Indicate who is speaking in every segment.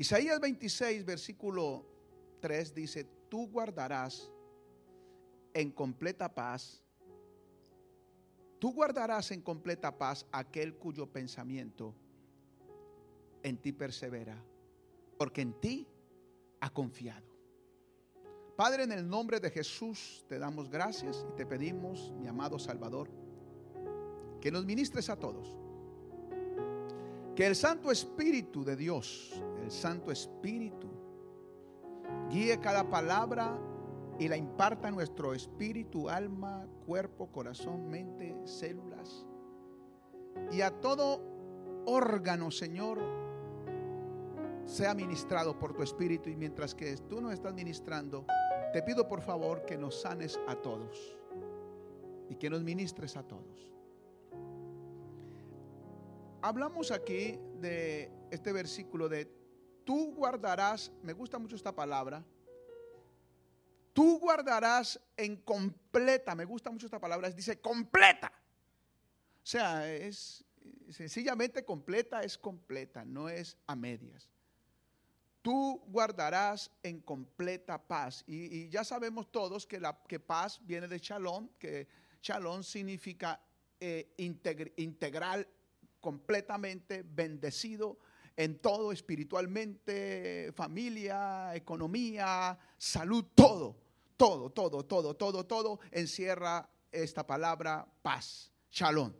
Speaker 1: Isaías 26, versículo 3 dice, tú guardarás en completa paz, tú guardarás en completa paz aquel cuyo pensamiento en ti persevera, porque en ti ha confiado. Padre, en el nombre de Jesús te damos gracias y te pedimos, mi amado Salvador, que nos ministres a todos. Que el Santo Espíritu de Dios, el Santo Espíritu, guíe cada palabra y la imparta a nuestro espíritu, alma, cuerpo, corazón, mente, células. Y a todo órgano, Señor, sea ministrado por tu espíritu. Y mientras que tú nos estás ministrando, te pido por favor que nos sanes a todos y que nos ministres a todos. Hablamos aquí de este versículo de tú guardarás, me gusta mucho esta palabra, tú guardarás en completa, me gusta mucho esta palabra, dice completa. O sea, es sencillamente completa, es completa, no es a medias tú guardarás en completa paz. Y, ya sabemos todos que, la, que paz viene de shalom, que shalom significa eh, integral, completamente bendecido en todo, espiritualmente, familia, economía, salud, todo, todo, todo, todo, todo, todo encierra esta palabra paz, shalom.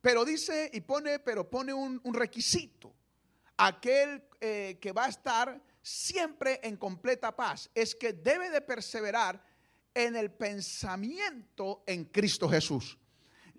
Speaker 1: Pero dice y pone, pero pone un requisito aquel eh, que va a estar siempre en completa paz es que debe de perseverar en el pensamiento en Cristo Jesús.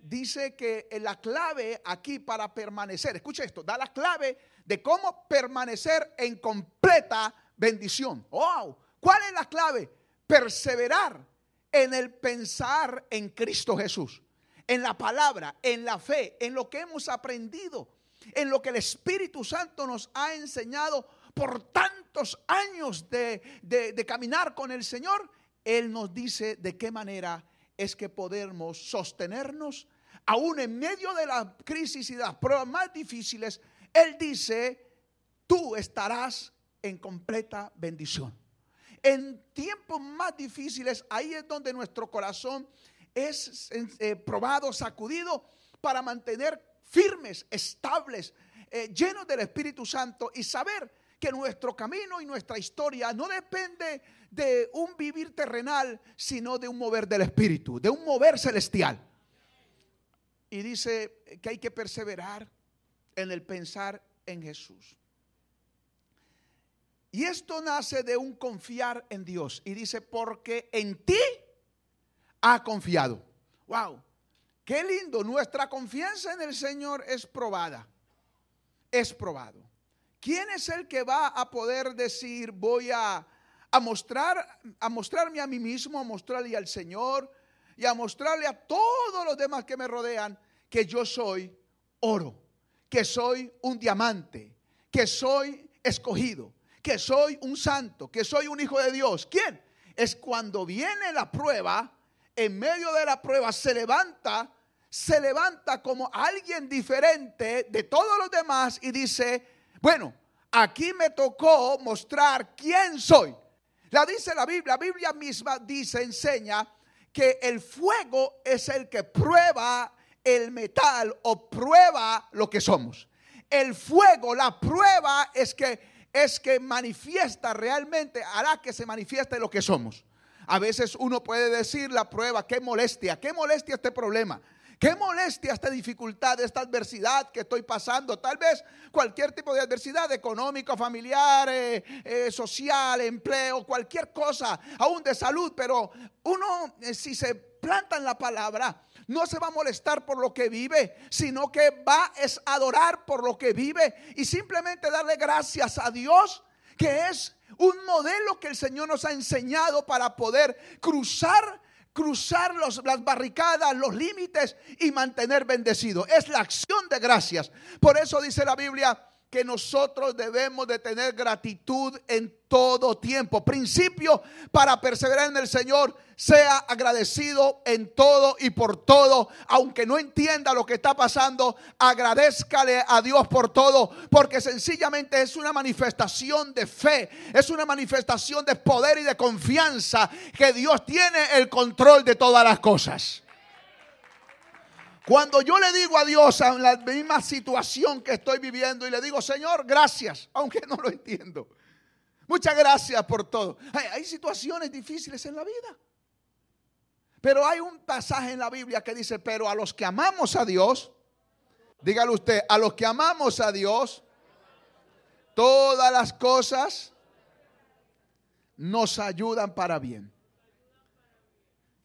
Speaker 1: Dice que la clave aquí para permanecer, escucha esto, da la clave de cómo permanecer en completa bendición. ¡Wow! ¿Cuál es la clave? Perseverar en el pensar en Cristo Jesús, en la palabra, en la fe, en lo que hemos aprendido en lo que el Espíritu Santo nos ha enseñado por tantos años de, caminar con el Señor, Él nos dice de qué manera es que podemos sostenernos, aún en medio de la crisis y de las pruebas más difíciles, Él dice, tú estarás en completa bendición. En tiempos más difíciles, ahí es donde nuestro corazón es eh, probado, sacudido, para mantener firmes, estables, eh, llenos del Espíritu Santo y saber que nuestro camino y nuestra historia no depende de un vivir terrenal, sino de un mover del Espíritu, de un mover celestial. Y dice que hay que perseverar en el pensar en Jesús. Y esto nace de un confiar en Dios. Y dice, porque en ti ha confiado. Wow. Qué lindo, nuestra confianza en el Señor es probada. Es probado. ¿Quién es el que va a poder decir, voy a, a mostrar, a mostrarme a mí mismo, a mostrarle al Señor y a mostrarle a todos los demás que me rodean que yo soy oro, que soy un diamante, que soy escogido, que soy un santo, que soy un hijo de Dios? ¿Quién? Es cuando viene la prueba, en medio de la prueba se levanta se levanta como alguien diferente de todos los demás y dice, bueno, aquí me tocó mostrar quién soy. La dice la Biblia, la Biblia misma dice, enseña que el fuego es el que prueba el metal o prueba lo que somos. El fuego, la prueba es que es que manifiesta realmente, hará que se manifieste lo que somos. A veces uno puede decir la prueba, qué molestia, qué molestia este problema. Qué molestia esta dificultad, esta adversidad que estoy pasando. Tal vez cualquier tipo de adversidad económica, familiar, eh, eh, social, empleo, cualquier cosa, aún de salud. Pero uno, eh, si se planta en la palabra, no se va a molestar por lo que vive, sino que va a adorar por lo que vive y simplemente darle gracias a Dios, que es un modelo que el Señor nos ha enseñado para poder cruzar cruzar las barricadas, los límites y mantener bendecido. Es la acción de gracias. Por eso dice la Biblia que nosotros debemos de tener gratitud en todo tiempo. Principio para perseverar en el Señor, sea agradecido en todo y por todo. Aunque no entienda lo que está pasando, agradezcale a Dios por todo, porque sencillamente es una manifestación de fe, es una manifestación de poder y de confianza que Dios tiene el control de todas las cosas. Cuando yo le digo a Dios en la misma situación que estoy viviendo y le digo, Señor, gracias, aunque no lo entiendo. Muchas gracias por todo. Hay, situaciones difíciles en la vida. Pero hay un pasaje en la Biblia que dice, pero a los que amamos a Dios, dígale usted, a los que amamos a Dios, todas las cosas nos ayudan para bien.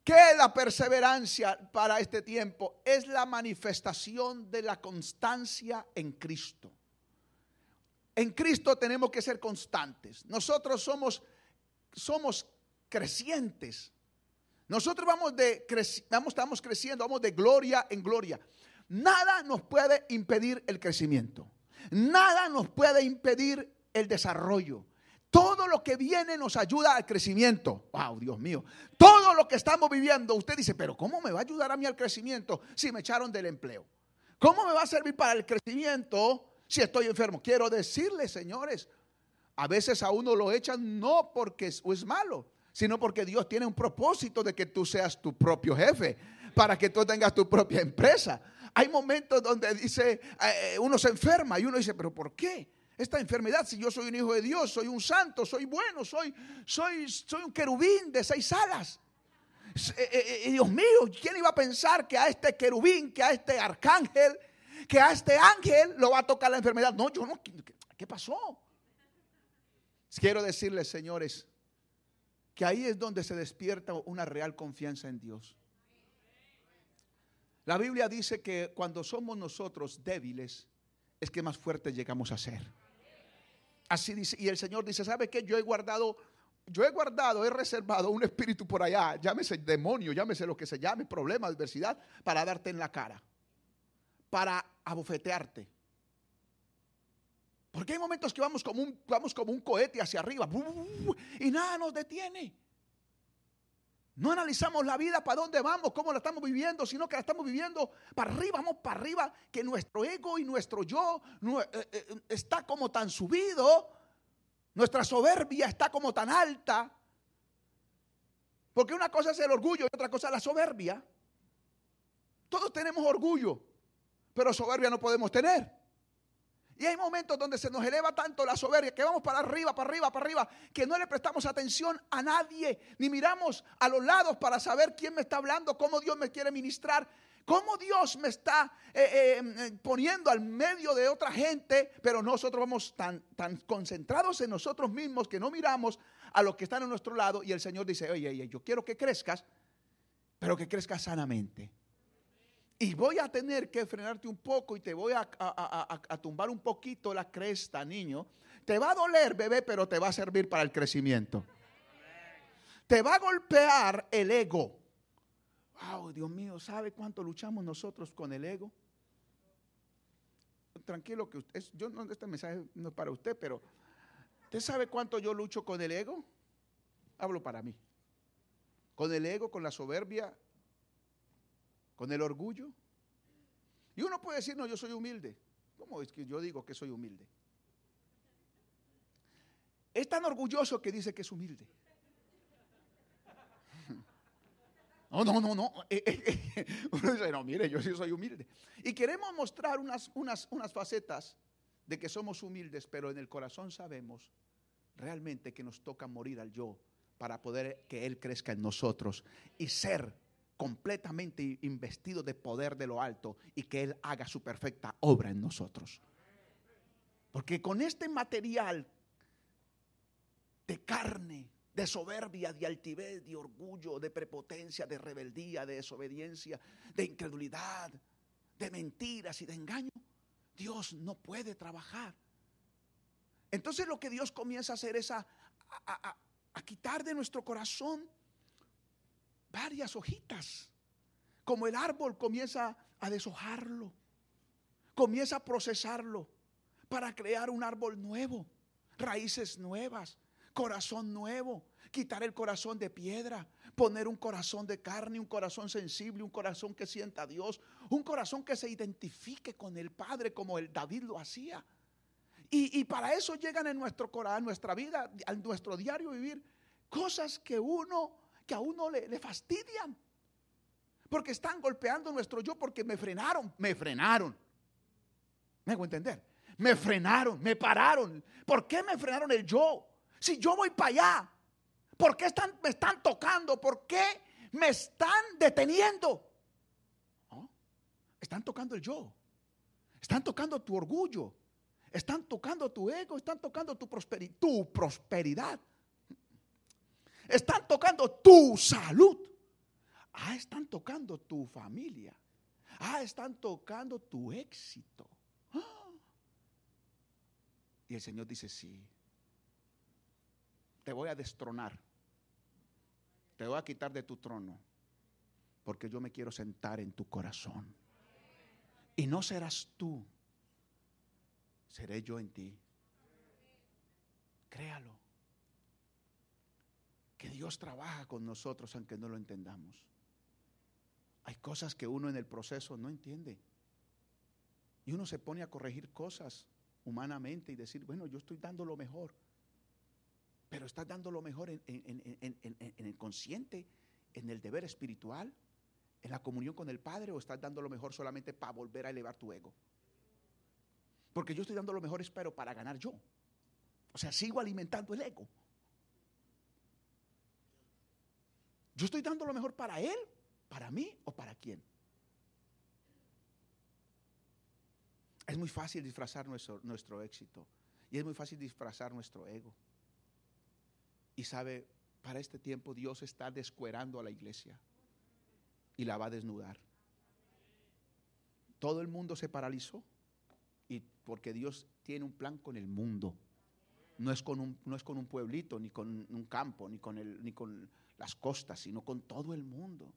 Speaker 1: ¿Qué es la perseverancia para este tiempo? Es la manifestación de la constancia en Cristo. En Cristo tenemos que ser constantes. Nosotros somos, somos crecientes. Nosotros vamos de vamos, estamos creciendo, vamos de gloria en gloria. Nada nos puede impedir el crecimiento. Nada nos puede impedir el desarrollo. Todo lo que viene nos ayuda al crecimiento. Wow, Dios mío. Todo lo que estamos viviendo, usted dice, pero ¿cómo me va a ayudar a mí al crecimiento si me echaron del empleo? ¿Cómo me va a servir para el crecimiento si estoy enfermo? Quiero decirle, señores, a veces a uno lo echan no porque es, malo, sino porque Dios tiene un propósito de que tú seas tu propio jefe, para que tú tengas tu propia empresa. Hay momentos donde dice, eh, uno se enferma y uno dice, pero ¿por qué? Esta enfermedad si yo soy un hijo de Dios, soy un santo, soy bueno, soy, soy, soy un querubín de seis alas? Eh, eh, eh, Dios mío, ¿quién iba a pensar que a este querubín, que a este arcángel, que a este ángel lo va a tocar la enfermedad? No, yo no. ¿Qué pasó? Quiero decirles, señores, que ahí es donde se despierta una real confianza en Dios. La Biblia dice que cuando somos nosotros débiles, es que más fuertes llegamos a ser. Así dice, y el Señor dice, ¿sabe qué? Yo he guardado, yo he guardado, he reservado un espíritu por allá, llámese demonio, llámese lo que se llame, problema, adversidad, para darte en la cara, para abofetearte. Porque hay momentos que vamos como un, vamos como un cohete hacia arriba y nada nos detiene. No analizamos la vida para dónde vamos, cómo la estamos viviendo, sino que la estamos viviendo para arriba, vamos para arriba, que nuestro ego y nuestro yo eh, eh, está como tan subido, nuestra soberbia está como tan alta. Porque una cosa es el orgullo y otra cosa es la soberbia. Todos tenemos orgullo, pero soberbia no podemos tener. Y hay momentos donde se nos eleva tanto la soberbia que vamos para arriba, para arriba, para arriba, que no le prestamos atención a nadie, ni miramos a los lados para saber quién me está hablando, cómo Dios me quiere ministrar, cómo Dios me está eh, eh, poniendo al medio de otra gente, pero nosotros vamos tan, tan concentrados en nosotros mismos que no miramos a los que están a nuestro lado y el Señor dice, oye, oye, yo quiero que crezcas, pero que crezcas sanamente. Y voy a tener que frenarte un poco y te voy a, tumbar un poquito la cresta, niño. Te va a doler, bebé, pero te va a servir para el crecimiento. Te va a golpear el ego. Wow, Dios mío, ¿sabe cuánto luchamos nosotros con el ego? Tranquilo que usted, yo no, este mensaje no es para usted, pero ¿usted sabe cuánto yo lucho con el ego? Hablo para mí. Con el ego, con la soberbia, con el orgullo. Y uno puede decir, no, yo soy humilde. ¿Cómo es que yo digo que soy humilde? Es tan orgulloso que dice que es humilde. No, no, no, no. Eh, eh, eh, uno dice, no, mire, yo sí soy humilde. Y queremos mostrar unas, unas, unas facetas de que somos humildes, pero en el corazón sabemos realmente que nos toca morir al yo para poder que Él crezca en nosotros y ser completamente investido de poder de lo alto y que Él haga su perfecta obra en nosotros. Porque con este material de carne, de soberbia, de altivez, de orgullo, de prepotencia, de rebeldía, de desobediencia, de incredulidad, de mentiras y de engaño, Dios no puede trabajar. Entonces lo que Dios comienza a hacer es a, a quitar de nuestro corazón varias hojitas. Como el árbol comienza a deshojarlo, comienza a procesarlo para crear un árbol nuevo, raíces nuevas, corazón nuevo, quitar el corazón de piedra, poner un corazón de carne, un corazón sensible, un corazón que sienta a Dios, un corazón que se identifique con el Padre como el David lo hacía. Y, para eso llegan en nuestro corazón, nuestra vida, en nuestro diario vivir, cosas que uno, que a uno le, fastidian. Porque están golpeando nuestro yo porque me frenaron, me frenaron. ¿Me hago entender? Me frenaron, me pararon. ¿Por qué me frenaron el yo? Si yo voy para allá, ¿por qué están, me están tocando? ¿Por qué me están deteniendo? Están tocando el yo. Están tocando tu orgullo. Están tocando tu ego. Están tocando tu, tu prosperidad. Están tocando tu salud. Ah, están tocando tu familia. Ah, están tocando tu éxito. Y el Señor dice, sí, te voy a destronar. Te voy a quitar de tu trono. Porque yo me quiero sentar en tu corazón. Y no serás tú. Seré yo en ti. Créalo. Que Dios trabaja con nosotros aunque no lo entendamos. Hay cosas que uno en el proceso no entiende. Y uno se pone a corregir cosas humanamente y decir, bueno, yo estoy dando lo mejor. Pero estás dando lo mejor en, el consciente, en el deber espiritual, en la comunión con el Padre, o estás dando lo mejor solamente para volver a elevar tu ego. Porque yo estoy dando lo mejor, espero, para ganar yo. O sea, sigo alimentando el ego. Yo estoy dando lo mejor para Él ¿Para mí o para quién? Es muy fácil disfrazar nuestro, nuestro éxito y es muy fácil disfrazar nuestro ego. Y sabe, para este tiempo Dios está descuerando a la iglesia y la va a desnudar. Todo el mundo se paralizó y porque Dios tiene un plan con el mundo. No es con un, no es con un pueblito, ni con un campo, ni con, el, ni con las costas, sino con todo el mundo.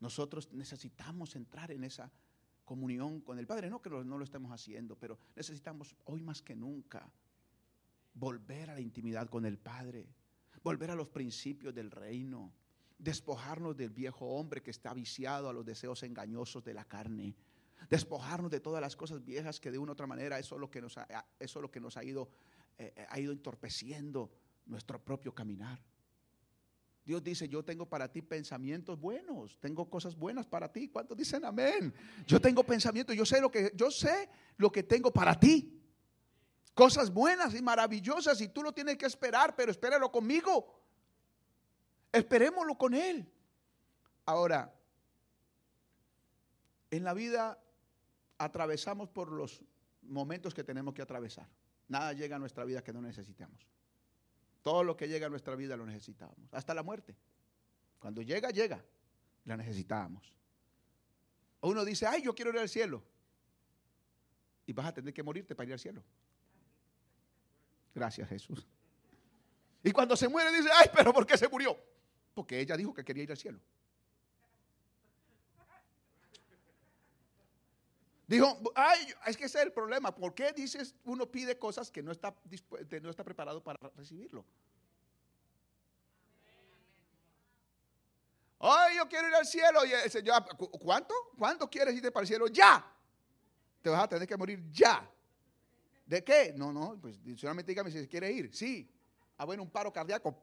Speaker 1: Nosotros necesitamos entrar en esa comunión con el Padre. No que no lo estemos haciendo, pero necesitamos hoy más que nunca volver a la intimidad con el Padre, volver a los principios del reino, despojarnos del viejo hombre que está viciado a los deseos engañosos de la carne, despojarnos de todas las cosas viejas que de una u otra manera eso es lo que nos ha, eso es lo que nos ha ido, eh, ha ido entorpeciendo nuestro propio caminar. Dios dice, yo tengo para ti pensamientos buenos, tengo cosas buenas para ti. ¿Cuántos dicen amén? Yo tengo pensamientos, yo sé lo que yo sé lo que tengo para ti. Cosas buenas y maravillosas y tú lo tienes que esperar, pero espéralo conmigo. Esperémoslo con él. Ahora, en la vida atravesamos por los momentos que tenemos que atravesar. Nada llega a nuestra vida que no necesitamos. Todo lo que llega a nuestra vida lo necesitábamos, hasta la muerte. Cuando llega, llega, la necesitábamos. Uno dice, ay, yo quiero ir al cielo. Y vas a tener que morirte para ir al cielo. Gracias, Jesús. Y cuando se muere, dice, ay, pero ¿por qué se murió? Porque ella dijo que quería ir al cielo. Dijo, ay, es que ese es el problema. ¿Por qué dices uno pide cosas que no está, no está preparado para recibirlo? Ay, yo quiero ir al cielo. Y el Señor, ¿cuánto? ¿Cuánto quieres irte para el cielo? Ya. Te vas a tener que morir ya. ¿De qué? No, no, pues solamente dígame si quiere ir. Sí. Ah, bueno, un paro cardíaco.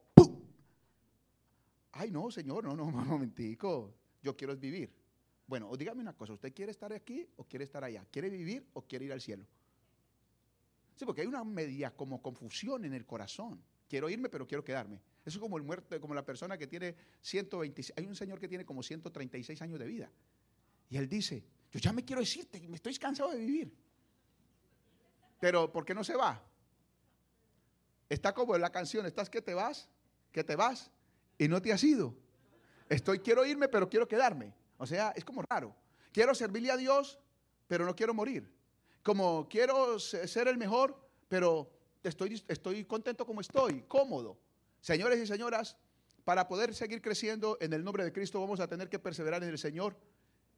Speaker 1: Ay, no, Señor, no, no, un momentico. Yo quiero vivir. Bueno, o dígame una cosa, ¿usted quiere estar aquí o quiere estar allá? ¿Quiere vivir o quiere ir al cielo? Sí, porque hay una media como confusión en el corazón. Quiero irme, pero quiero quedarme. Eso es como el muerto, como la persona que tiene 126, hay un señor que tiene como 136 años de vida. Y él dice, yo ya me quiero decirte, me estoy cansado de vivir. Pero, ¿por qué no se va? Está como en la canción, estás que te vas, que te vas y no te has ido. Estoy, quiero irme, pero quiero quedarme. O sea, es como raro. Quiero servirle a Dios, pero no quiero morir. Como quiero ser el mejor, pero estoy, estoy contento como estoy, cómodo. Señores y señoras, para poder seguir creciendo en el nombre de Cristo vamos a tener que perseverar en el Señor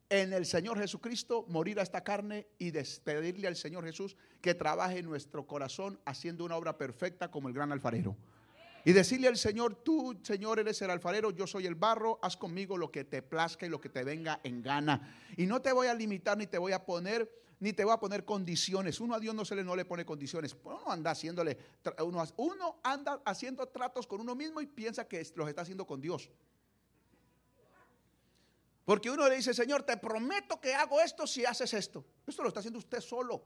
Speaker 1: en el Señor Jesucristo, morir a esta carne y despedirle al Señor Jesús que trabaje en nuestro corazón haciendo una obra perfecta como el gran alfarero. Y decirle al Señor, tú, Señor, eres el alfarero, yo soy el barro, haz conmigo lo que te plazca y lo que te venga en gana. Y no te voy a limitar ni te voy a poner ni te voy a poner condiciones. Uno a Dios no se le no le pone condiciones. Uno anda haciéndole uno, uno anda haciendo tratos con uno mismo y piensa que los está haciendo con Dios. Porque uno le dice, Señor, te prometo que hago esto si haces esto. Esto lo está haciendo usted solo.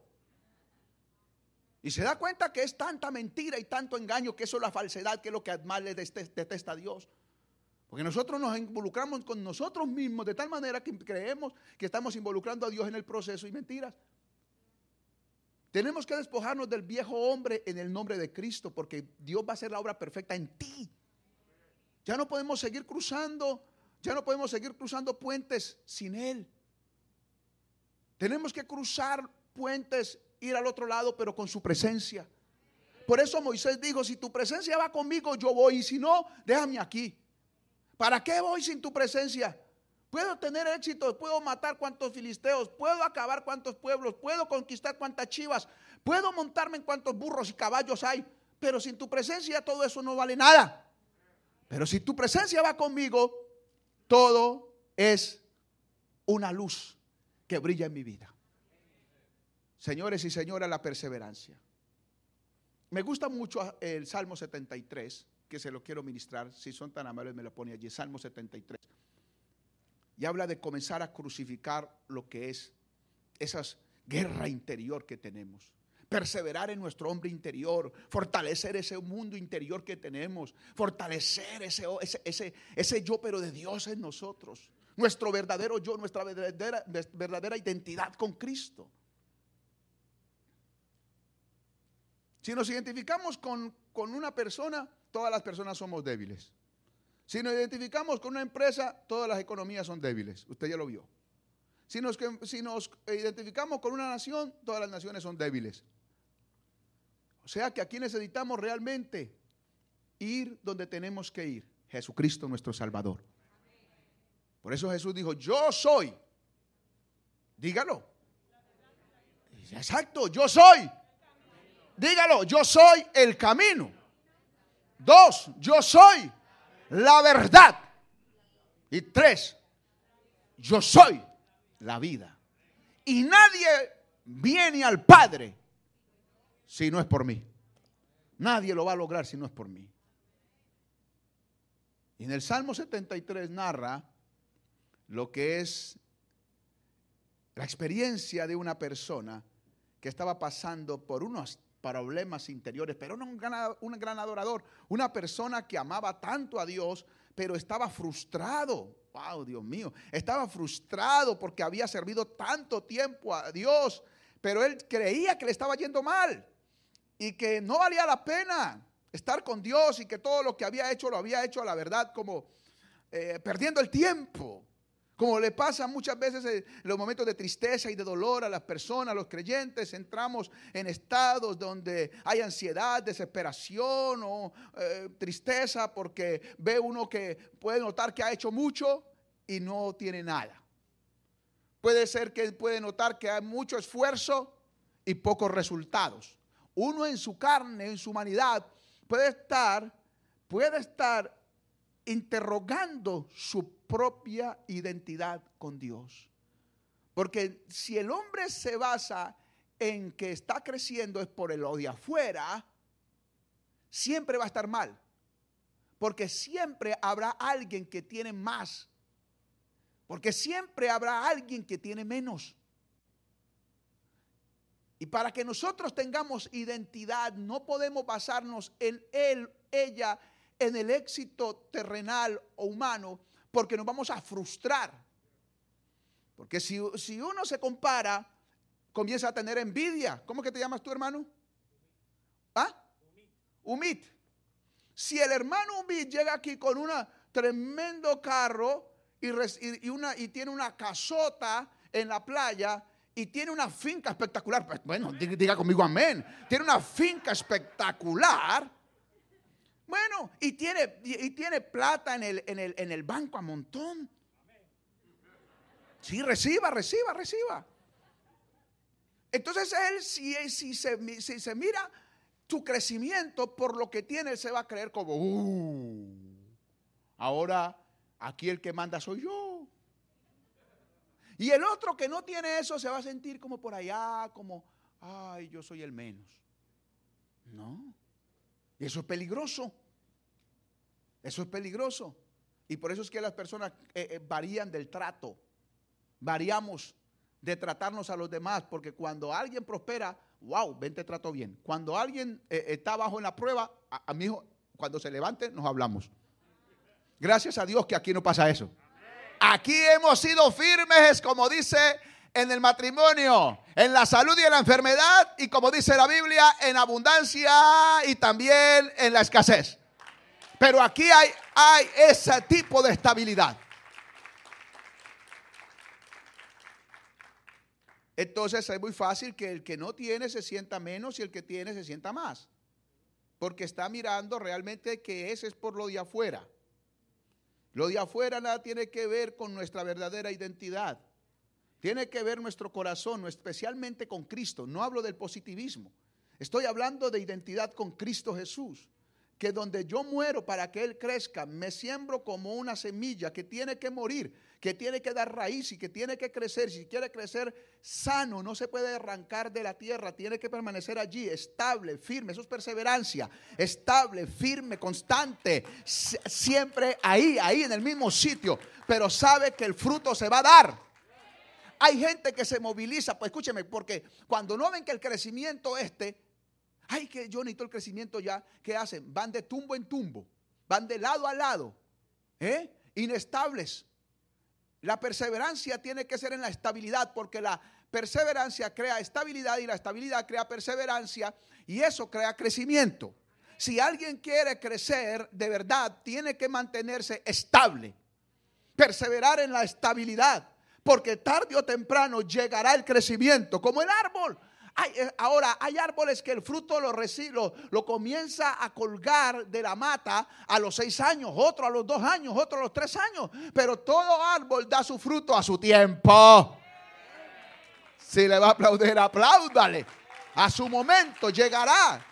Speaker 1: Y se da cuenta que es tanta mentira y tanto engaño que eso es la falsedad, que es lo que más le detesta a Dios. Porque nosotros nos involucramos con nosotros mismos de tal manera que creemos que estamos involucrando a Dios en el proceso y mentiras. Tenemos que despojarnos del viejo hombre en el nombre de Cristo porque Dios va a hacer la obra perfecta en ti. Ya no podemos seguir cruzando, ya no podemos seguir cruzando puentes sin Él. Tenemos que cruzar puentes ir al otro lado, pero con su presencia. Por eso Moisés dijo, si tu presencia va conmigo, yo voy, y si no, déjame aquí. ¿Para qué voy sin tu presencia? Puedo tener éxito, puedo matar cuantos filisteos, puedo acabar cuantos pueblos, puedo conquistar cuantas chivas, puedo montarme en cuantos burros y caballos hay, pero sin tu presencia todo eso no vale nada. Pero si tu presencia va conmigo, todo es una luz que brilla en mi vida. Señores y señoras, la perseverancia. Me gusta mucho el Salmo 73, que se lo quiero ministrar. Si son tan amables, me lo pone allí. Salmo 73. Y habla de comenzar a crucificar lo que es esa guerra interior que tenemos. Perseverar en nuestro hombre interior, fortalecer ese mundo interior que tenemos, fortalecer ese, ese, ese, ese yo, pero de Dios en nosotros. Nuestro verdadero yo, nuestra verdadera, verdadera identidad con Cristo. Si nos identificamos con, una persona, todas las personas somos débiles. Si nos identificamos con una empresa, todas las economías son débiles. Usted ya lo vio. Si nos, si nos identificamos con una nación, todas las naciones son débiles. O sea que aquí necesitamos realmente ir donde tenemos que ir. Jesucristo nuestro Salvador. Por eso Jesús dijo, yo soy. Dígalo. Exacto, yo soy Dígalo, yo soy el camino. Dos, yo soy la verdad. Y tres, yo soy la vida. Y nadie viene al Padre si no es por mí. Nadie lo va a lograr si no es por mí. Y en el Salmo 73 narra lo que es la experiencia de una persona que estaba pasando por unos problemas interiores, pero no un gran, un adorador, una persona que amaba tanto a Dios, pero estaba frustrado. Wow, Dios mío, estaba frustrado porque había servido tanto tiempo a Dios, pero él creía que le estaba yendo mal y que no valía la pena estar con Dios y que todo lo que había hecho lo había hecho a la verdad como eh, perdiendo el tiempo. Como le pasa muchas veces en los momentos de tristeza y de dolor a las personas, a los creyentes, entramos en estados donde hay ansiedad, desesperación o eh, tristeza porque ve uno que puede notar que ha hecho mucho y no tiene nada. Puede ser que puede notar que hay mucho esfuerzo y pocos resultados. Uno en su carne, en su humanidad, puede estar, puede estar interrogando su propia identidad con Dios. Porque si el hombre se basa en que está creciendo es por el odio afuera, siempre va a estar mal. Porque siempre habrá alguien que tiene más. Porque siempre habrá alguien que tiene menos. Y para que nosotros tengamos identidad, no podemos basarnos en él, ella, en el éxito terrenal o humano, porque nos vamos a frustrar. Porque si, uno se compara, comienza a tener envidia. ¿Cómo que te llamas tú, hermano? ¿Ah? Humit. Si el hermano Humit llega aquí con un tremendo carro y, una, y tiene una casota en la playa y tiene una finca espectacular, pues, bueno, diga conmigo amén, tiene una finca espectacular, bueno, y tiene, y tiene plata en el, en, el, en el banco a montón. Sí, reciba, reciba, reciba. Entonces él, si, si, se, si se mira tu crecimiento por lo que tiene, él se va a creer como, uh, ahora aquí el que manda soy yo. Y el otro que no tiene eso se va a sentir como por allá, como, ay, yo soy el menos. No. Y eso es peligroso. Eso es peligroso. Y por eso es que las personas eh, eh, varían del trato. Variamos de tratarnos a los demás. Porque cuando alguien prospera, wow, ven te trato bien. Cuando alguien eh, está bajo en la prueba, a, mi hijo, cuando se levante, nos hablamos. Gracias a Dios que aquí no pasa eso. Aquí hemos sido firmes, como dice en el matrimonio, en la salud y en la enfermedad, y como dice la Biblia, en abundancia y también en la escasez. Pero aquí hay, ese tipo de estabilidad. Entonces es muy fácil que el que no tiene se sienta menos y el que tiene se sienta más. Porque está mirando realmente que ese es por lo de afuera. Lo de afuera nada tiene que ver con nuestra verdadera identidad. Tiene que ver nuestro corazón, especialmente con Cristo. No hablo del positivismo. Estoy hablando de identidad con Cristo Jesús. Que donde yo muero para que Él crezca, me siembro como una semilla que tiene que morir, que tiene que dar raíz y que tiene que crecer. Si quiere crecer sano, no se puede arrancar de la tierra, tiene que permanecer allí, estable, firme. Eso es perseverancia, estable, firme, constante, siempre ahí, ahí en el mismo sitio, pero sabe que el fruto se va a dar. Hay gente que se moviliza, pues escúcheme, porque cuando no ven que el crecimiento este, ay, que yo necesito el crecimiento ya, ¿qué hacen? Van de tumbo en tumbo, van de lado a lado, ¿eh? inestables. La perseverancia tiene que ser en la estabilidad, porque la perseverancia crea estabilidad y la estabilidad crea perseverancia y eso crea crecimiento. Si alguien quiere crecer de verdad, tiene que mantenerse estable, perseverar en la estabilidad porque tarde o temprano llegará el crecimiento, como el árbol. Eh, ahora, hay árboles que el fruto lo, lo, lo, comienza a colgar de la mata a los seis años, otro a los dos años, otro a los tres años. Pero todo árbol da su fruto a su tiempo. Si le va a aplaudir, apláudale. A su momento llegará.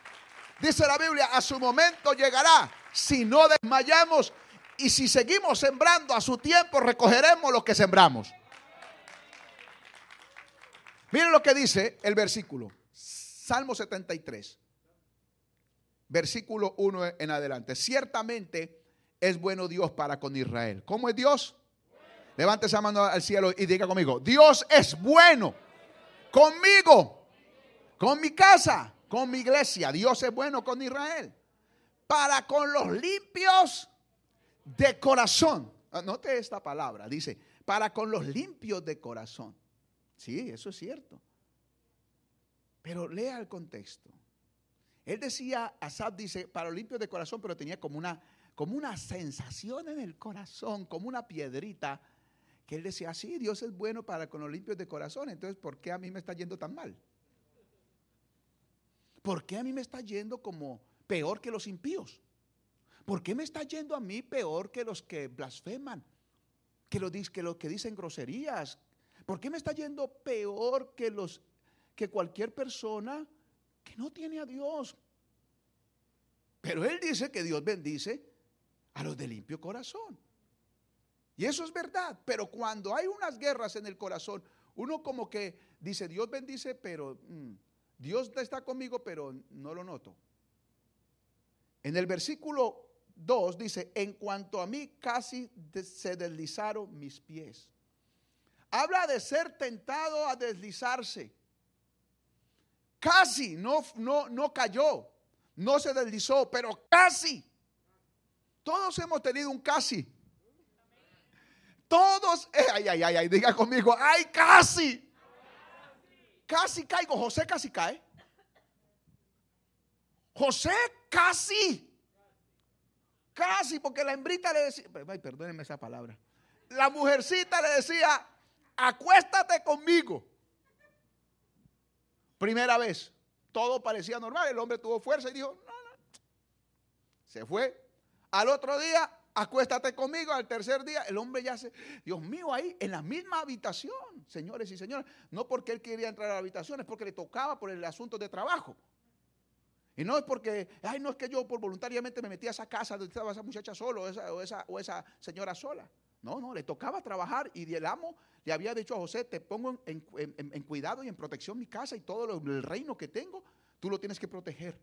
Speaker 1: Dice la Biblia, a su momento llegará. Si no desmayamos y si seguimos sembrando a su tiempo, recogeremos lo que sembramos. Miren lo que dice el versículo. Salmo 73. Versículo 1 en adelante. Ciertamente es bueno Dios para con Israel. ¿Cómo es Dios? Levante esa mano al cielo y diga conmigo, Dios es bueno conmigo, con mi casa, con mi iglesia. Dios es bueno con Israel. Para con los limpios de corazón. Note esta palabra, dice, para con los limpios de corazón. Sí, eso es cierto. Pero lea el contexto. Él decía, Asab dice, para limpio de corazón, pero tenía como una, como una sensación en el corazón, como una piedrita, que él decía, sí, Dios es bueno para con los limpios de corazón, entonces, ¿por qué a mí me está yendo tan mal? ¿Por qué a mí me está yendo como peor que los impíos? ¿Por qué me está yendo a mí peor que los que blasfeman? Que, lo, que los que dicen groserías, ¿Por qué me está yendo peor que los que cualquier persona que no tiene a Dios? Pero él dice que Dios bendice a los de limpio corazón. Y eso es verdad, pero cuando hay unas guerras en el corazón, uno como que dice, Dios bendice, pero mm, Dios está conmigo, pero no lo noto. En el versículo 2 dice, en cuanto a mí casi se deslizaron mis pies. Habla de ser tentado a deslizarse. Casi no, no, no cayó, no se deslizó, pero casi. Todos hemos tenido un casi. Todos, eh, ay, ay, ay, ay, diga conmigo, ay, casi. Casi caigo. José casi cae. José casi. Casi, porque la hembrita le decía, ay, perdónenme esa palabra. La mujercita le decía, acuéstate conmigo. Primera vez, todo parecía normal, el hombre tuvo fuerza y dijo, no, no. Se fue. Al otro día, acuéstate conmigo al tercer día. El hombre ya se, Dios mío, ahí en la misma habitación, señores y señoras. No porque él quería entrar a la habitación, es porque le tocaba por el asunto de trabajo. Y no es porque, ay, no es que yo por voluntariamente me metí a esa casa donde estaba esa muchacha sola o esa, o esa, o esa señora sola. No, no, le tocaba trabajar y el amo le había dicho a José, te pongo en, cuidado y en protección mi casa y todo el reino que tengo, tú lo tienes que proteger.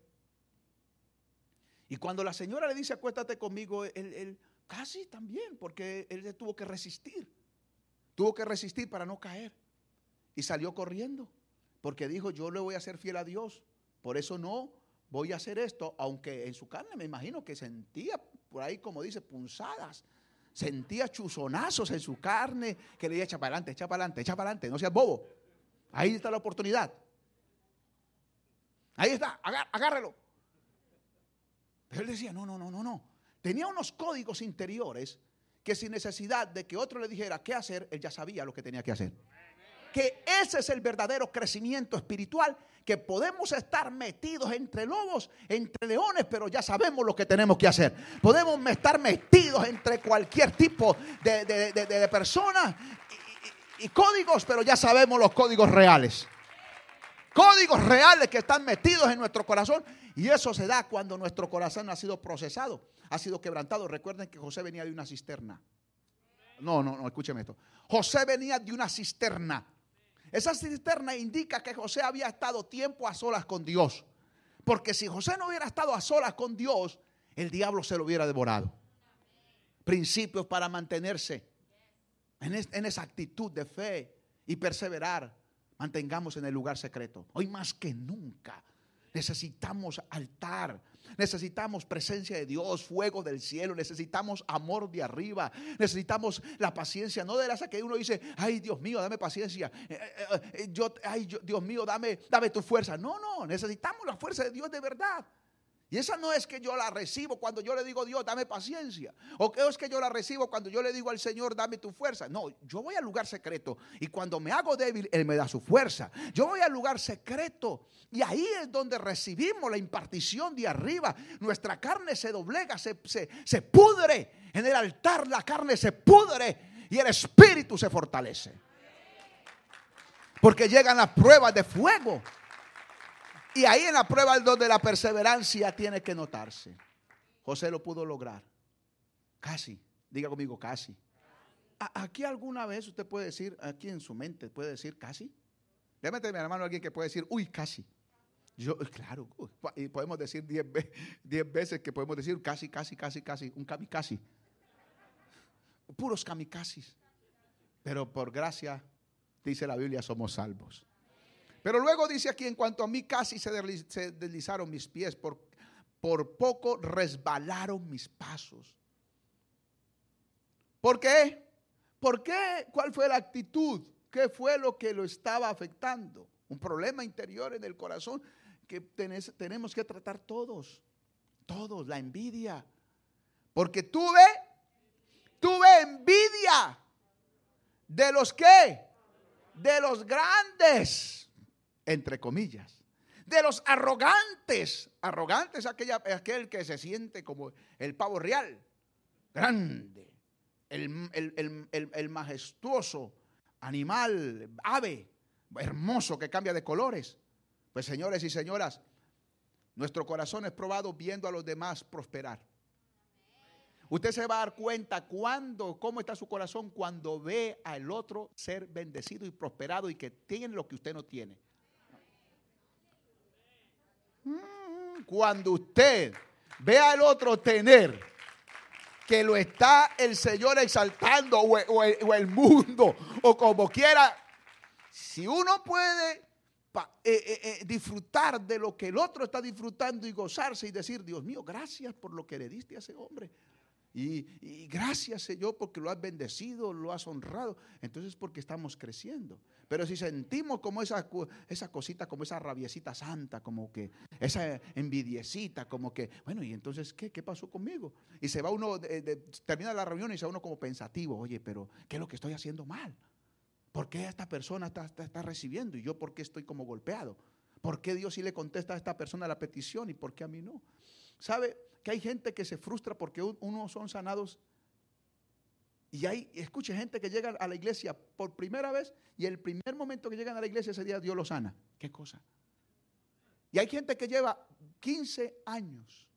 Speaker 1: Y cuando la señora le dice, acuéstate conmigo, él, casi también, porque él tuvo que resistir. Tuvo que resistir para no caer. Y salió corriendo, porque dijo, yo le voy a ser fiel a Dios. Por eso no voy a hacer esto, aunque en su carne me imagino que sentía por ahí, como dice, punzadas. Sentía chuzonazos en su carne que le decía, echa para adelante, echa para adelante, echa para adelante, no seas bobo. Ahí está la oportunidad. Ahí está, agárralo. Pero él decía, no, no, no, no, no. Tenía unos códigos interiores que sin necesidad de que otro le dijera qué hacer, él ya sabía lo que tenía que hacer. Que ese es el verdadero crecimiento espiritual, que podemos estar metidos entre lobos, entre leones, pero ya sabemos lo que tenemos que hacer. Podemos estar metidos entre cualquier tipo de, de, personas y códigos, pero ya sabemos los códigos reales. Códigos reales que están metidos en nuestro corazón y eso se da cuando nuestro corazón ha sido procesado, ha sido quebrantado. Recuerden que José venía de una cisterna. No, no, no, escúcheme esto. José venía de una cisterna. Esa cisterna indica que José había estado tiempo a solas con Dios. Porque si José no hubiera estado a solas con Dios, el diablo se lo hubiera devorado. Principios para mantenerse en, en esa actitud de fe y perseverar. Mantengamos en el lugar secreto. Hoy más que nunca Necesitamos altar. Necesitamos presencia de Dios, fuego del cielo, necesitamos amor de arriba, necesitamos la paciencia, no de la que uno dice, ay Dios mío, dame paciencia, eh, eh, eh, yo, ay Dios mío, dame, dame tu fuerza. No, no, necesitamos la fuerza de Dios de verdad. Y esa no es que yo la recibo cuando yo le digo Dios, dame paciencia. O que es que yo la recibo cuando yo le digo al Señor, dame tu fuerza. No, yo voy al lugar secreto y cuando me hago débil, Él me da su fuerza. Yo voy al lugar secreto y ahí es donde recibimos la impartición de arriba. Nuestra carne se doblega, se, se pudre. En el altar la carne se pudre y el espíritu se fortalece. Porque llegan las pruebas de fuego. Y ahí en la prueba donde la perseverancia tiene que notarse. José lo pudo lograr. Casi. Diga conmigo, casi. Aquí alguna vez usted puede decir, aquí en su mente puede decir casi. Déjame tener hermano alguien que puede decir, uy, casi. Yo, claro, y podemos decir diez, veces que podemos decir casi, casi, casi, casi, un casi. Puros kamikazes. Pero por gracia, dice la Biblia, somos salvos. Pero luego dice aquí, en cuanto a mí casi se deslizaron mis pies, por, por poco resbalaron mis pasos. ¿Por qué? ¿Por qué? ¿Cuál fue la actitud? ¿Qué fue lo que lo estaba afectando? Un problema interior en el corazón que tenemos que tratar todos. Todos, la envidia. Porque tuve, tuve envidia de los que, de los grandes entre comillas, de los arrogantes. Arrogantes aquella, aquel que se siente como el pavo real, grande, el, majestuoso animal, ave, hermoso que cambia de colores. Pues señores y señoras, nuestro corazón es probado viendo a los demás prosperar. Usted se va a dar cuenta cuando, cómo está su corazón cuando ve al otro ser bendecido y prosperado y que tiene lo que usted no tiene. Cuando usted ve al otro tener que lo está el Señor exaltando o, el, mundo o como quiera, si uno puede eh, eh, eh, disfrutar de lo que el otro está disfrutando y gozarse y decir, Dios mío, gracias por lo que le diste a ese hombre. Y, gracias Señor porque lo has bendecido, lo has honrado. Entonces porque estamos creciendo. Pero si sentimos como esa, esa cosita, como esa rabiecita santa, como que esa envidiecita, como que, bueno, y entonces, ¿qué, qué pasó conmigo? Y se va uno, termina la reunión y se va uno como pensativo, oye, pero ¿qué es lo que estoy haciendo mal? ¿Por qué esta persona está, está recibiendo y yo por qué estoy como golpeado? ¿Por qué Dios sí le contesta a esta persona la petición y por qué a mí no? ¿Sabe que hay gente que se frustra porque unos son sanados? Y hay, escuche, gente que llega a la iglesia por primera vez y el primer momento que llegan a la iglesia ese día Dios los sana. ¿Qué cosa? Y hay gente que lleva 15 años,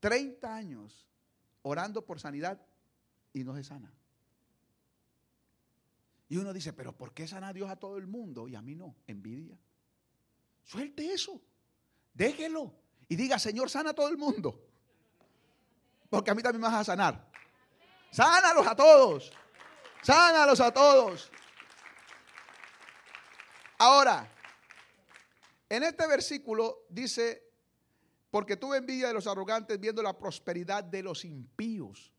Speaker 1: 30 años orando por sanidad y no se sana. Y uno dice, pero ¿por qué sana Dios a todo el mundo y a mí no? Envidia. Suelte eso. Déjelo. Y diga, Señor, sana a todo el mundo. Porque a mí también me vas a sanar. Sánalos a todos. Sánalos a todos. Ahora, en este versículo dice, porque tuve envidia de los arrogantes viendo la prosperidad de los impíos,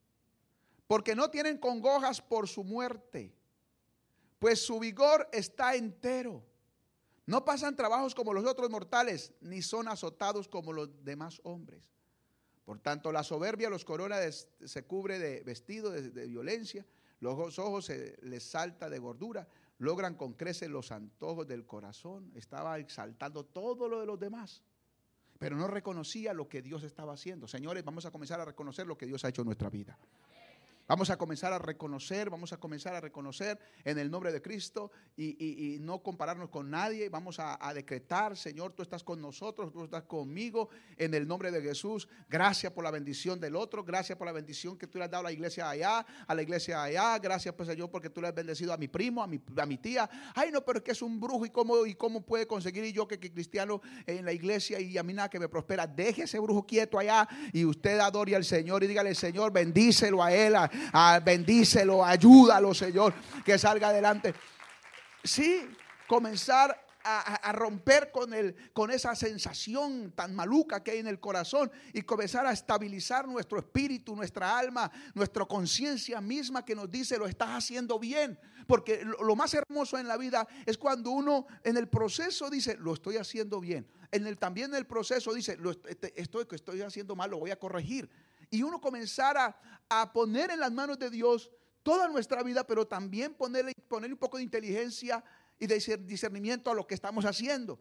Speaker 1: porque no tienen congojas por su muerte pues su vigor está entero. No pasan trabajos como los otros mortales, ni son azotados como los demás hombres. Por tanto, la soberbia los corona, se cubre de vestido de, violencia, los ojos se les salta de gordura, logran con creces los antojos del corazón. Estaba exaltando todo lo de los demás, pero no reconocía lo que Dios estaba haciendo. Señores, vamos a comenzar a reconocer lo que Dios ha hecho en nuestra vida. Vamos a comenzar a reconocer, vamos a comenzar a reconocer en el nombre de Cristo y, no compararnos con nadie. Vamos a, decretar, Señor, tú estás con nosotros, tú estás conmigo en el nombre de Jesús. Gracias por la bendición del otro, gracias por la bendición que tú le has dado a la iglesia allá, a la iglesia allá. Gracias, pues, Señor, porque tú le has bendecido a mi primo, a mi, a mi tía. Ay, no, pero es que es un brujo y cómo, y cómo puede conseguir y yo que, que cristiano en la iglesia y a mí nada que me prospera. Deje ese brujo quieto allá y usted adore al Señor y dígale, Señor, bendícelo a él. Ah, bendícelo, ayúdalo, Señor, que salga adelante. Sí, comenzar a, romper con, el, con esa sensación tan maluca que hay en el corazón y comenzar a estabilizar nuestro espíritu, nuestra alma, nuestra conciencia misma que nos dice lo estás haciendo bien. Porque lo, más hermoso en la vida es cuando uno en el proceso dice lo estoy haciendo bien. En el, también en el proceso dice lo este, estoy, estoy haciendo mal, lo voy a corregir y uno comenzara a poner en las manos de Dios toda nuestra vida, pero también ponerle, ponerle un poco de inteligencia y de discernimiento a lo que estamos haciendo.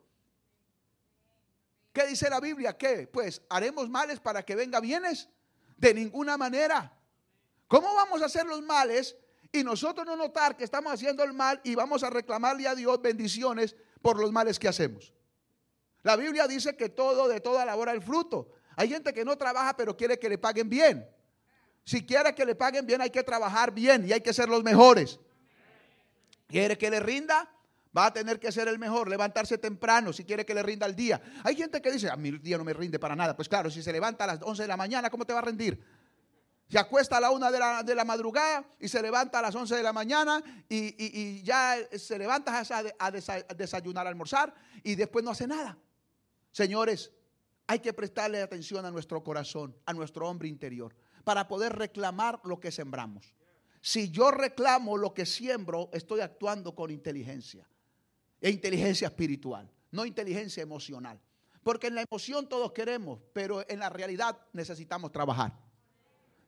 Speaker 1: ¿Qué dice la Biblia? ¿Qué? Pues haremos males para que venga bienes. De ninguna manera. ¿Cómo vamos a hacer los males y nosotros no notar que estamos haciendo el mal y vamos a reclamarle a Dios bendiciones por los males que hacemos? La Biblia dice que todo de toda labor el fruto. Hay gente que no trabaja pero quiere que le paguen bien. Si quiere que le paguen bien hay que trabajar bien y hay que ser los mejores. ¿Quiere que le rinda? Va a tener que ser el mejor, levantarse temprano si quiere que le rinda el día. Hay gente que dice, a el día no me rinde para nada. Pues claro, si se levanta a las 11 de la mañana, ¿cómo te va a rendir? Se acuesta a la una de la, de la madrugada y se levanta a las 11 de la mañana y, ya se levanta a desayunar, a almorzar y después no hace nada. Señores, hay que prestarle atención a nuestro corazón, a nuestro hombre interior, para poder reclamar lo que sembramos. Si yo reclamo lo que siembro, estoy actuando con inteligencia. E inteligencia espiritual, no inteligencia emocional. Porque en la emoción todos queremos, pero en la realidad necesitamos trabajar.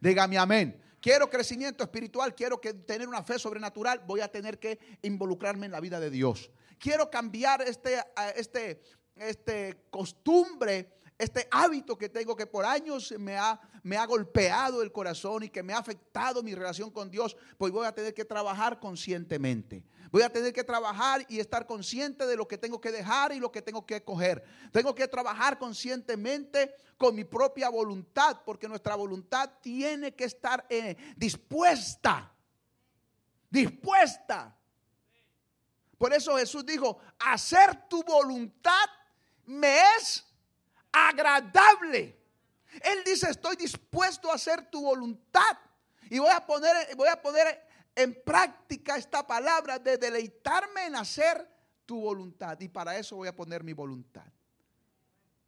Speaker 1: Dígame amén. Quiero crecimiento espiritual, quiero que tener una fe sobrenatural, voy a tener que involucrarme en la vida de Dios. Quiero cambiar este, este, este costumbre este hábito que tengo que por años me ha, me ha golpeado el corazón y que me ha afectado mi relación con Dios, pues voy a tener que trabajar conscientemente. Voy a tener que trabajar y estar consciente de lo que tengo que dejar y lo que tengo que coger. Tengo que trabajar conscientemente con mi propia voluntad, porque nuestra voluntad tiene que estar eh, dispuesta. Dispuesta. Por eso Jesús dijo, hacer tu voluntad me es agradable. Él dice, estoy dispuesto a hacer tu voluntad. Y voy a poner, voy a poner en práctica esta palabra de deleitarme en hacer tu voluntad. Y para eso voy a poner mi voluntad.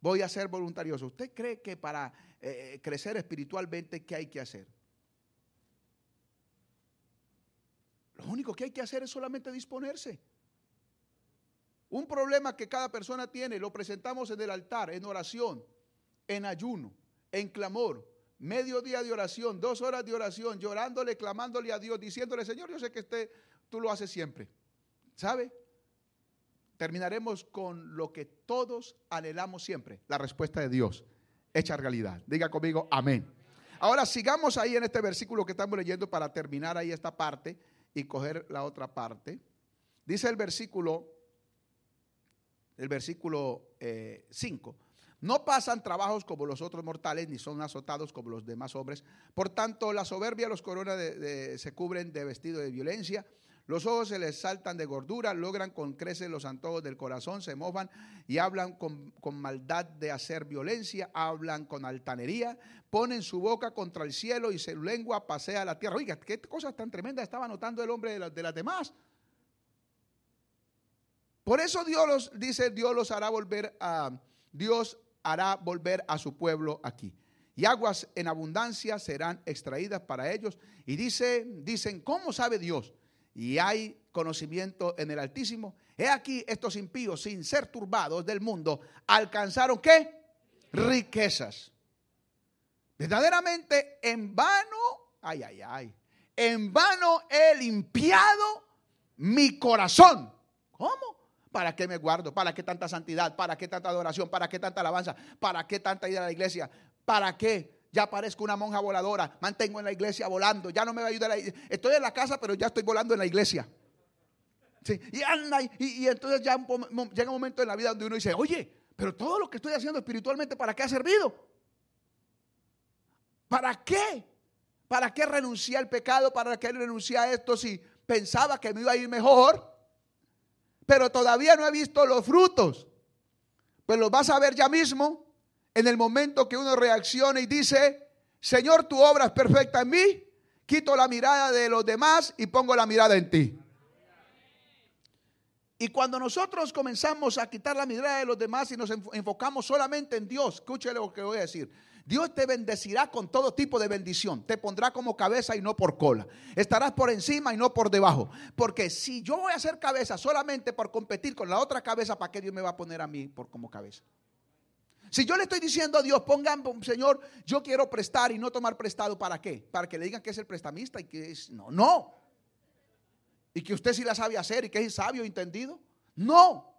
Speaker 1: Voy a ser voluntarioso. ¿Usted cree que para eh, crecer espiritualmente, qué hay que hacer? Lo único que hay que hacer es solamente disponerse. Un problema que cada persona tiene lo presentamos en el altar, en oración, en ayuno, en clamor, medio día de oración, dos horas de oración, llorándole, clamándole a Dios, diciéndole, Señor, yo sé que este, tú lo haces siempre. ¿Sabe? Terminaremos con lo que todos anhelamos siempre, la respuesta de Dios. hecha realidad. Diga conmigo, amén. Ahora sigamos ahí en este versículo que estamos leyendo para terminar ahí esta parte y coger la otra parte. Dice el versículo, el versículo 5. Eh, no pasan trabajos como los otros mortales, ni son azotados como los demás hombres. Por tanto, la soberbia los corona se cubren de vestido de violencia. Los ojos se les saltan de gordura, logran con creces los antojos del corazón, se mofan y hablan con, con, maldad de hacer violencia, hablan con altanería, ponen su boca contra el cielo y su lengua pasea la tierra. Oiga, qué cosas tan tremendas estaba notando el hombre de, de las demás. Por eso Dios los, dice, Dios los hará volver a, Dios hará volver a su pueblo aquí. Y aguas en abundancia serán extraídas para ellos. Y dice, dicen, ¿cómo sabe Dios? Y hay conocimiento en el Altísimo. He aquí estos impíos, sin ser turbados del mundo, alcanzaron qué? Riquezas. Verdaderamente en vano, ay, ay, ay, en vano he limpiado mi corazón. ¿Cómo? ¿Para qué me guardo? ¿Para qué tanta santidad? ¿Para qué tanta adoración? ¿Para qué tanta alabanza? ¿Para qué tanta ida a la iglesia? ¿Para qué? Ya parezco una monja voladora. Mantengo en la iglesia volando. Ya no me va a ayudar. Estoy en la casa, pero ya estoy volando en la iglesia. Y, anda, y, entonces ya llega un momento en la vida donde uno dice, oye, pero todo lo que estoy haciendo espiritualmente, ¿para qué ha servido? ¿Para qué? ¿Para qué renuncié al pecado? ¿Para qué renuncié a esto si pensaba que me iba a ir mejor? Pero todavía no he visto los frutos. Pues los vas a ver ya mismo en el momento que uno reacciona y dice, Señor, tu obra es perfecta en mí, quito la mirada de los demás y pongo la mirada en ti. Y cuando nosotros comenzamos a quitar la mirada de los demás y nos enfocamos solamente en Dios, escúchele lo que voy a decir. Dios te bendecirá con todo tipo de bendición. Te pondrá como cabeza y no por cola. Estarás por encima y no por debajo. Porque si yo voy a hacer cabeza solamente por competir con la otra cabeza, ¿para qué Dios me va a poner a mí por como cabeza? Si yo le estoy diciendo a Dios, pongan, Señor, yo quiero prestar y no tomar prestado, ¿para qué? Para que le digan que es el prestamista y que es. No, no. Y que usted sí la sabe hacer y que es sabio entendido. No.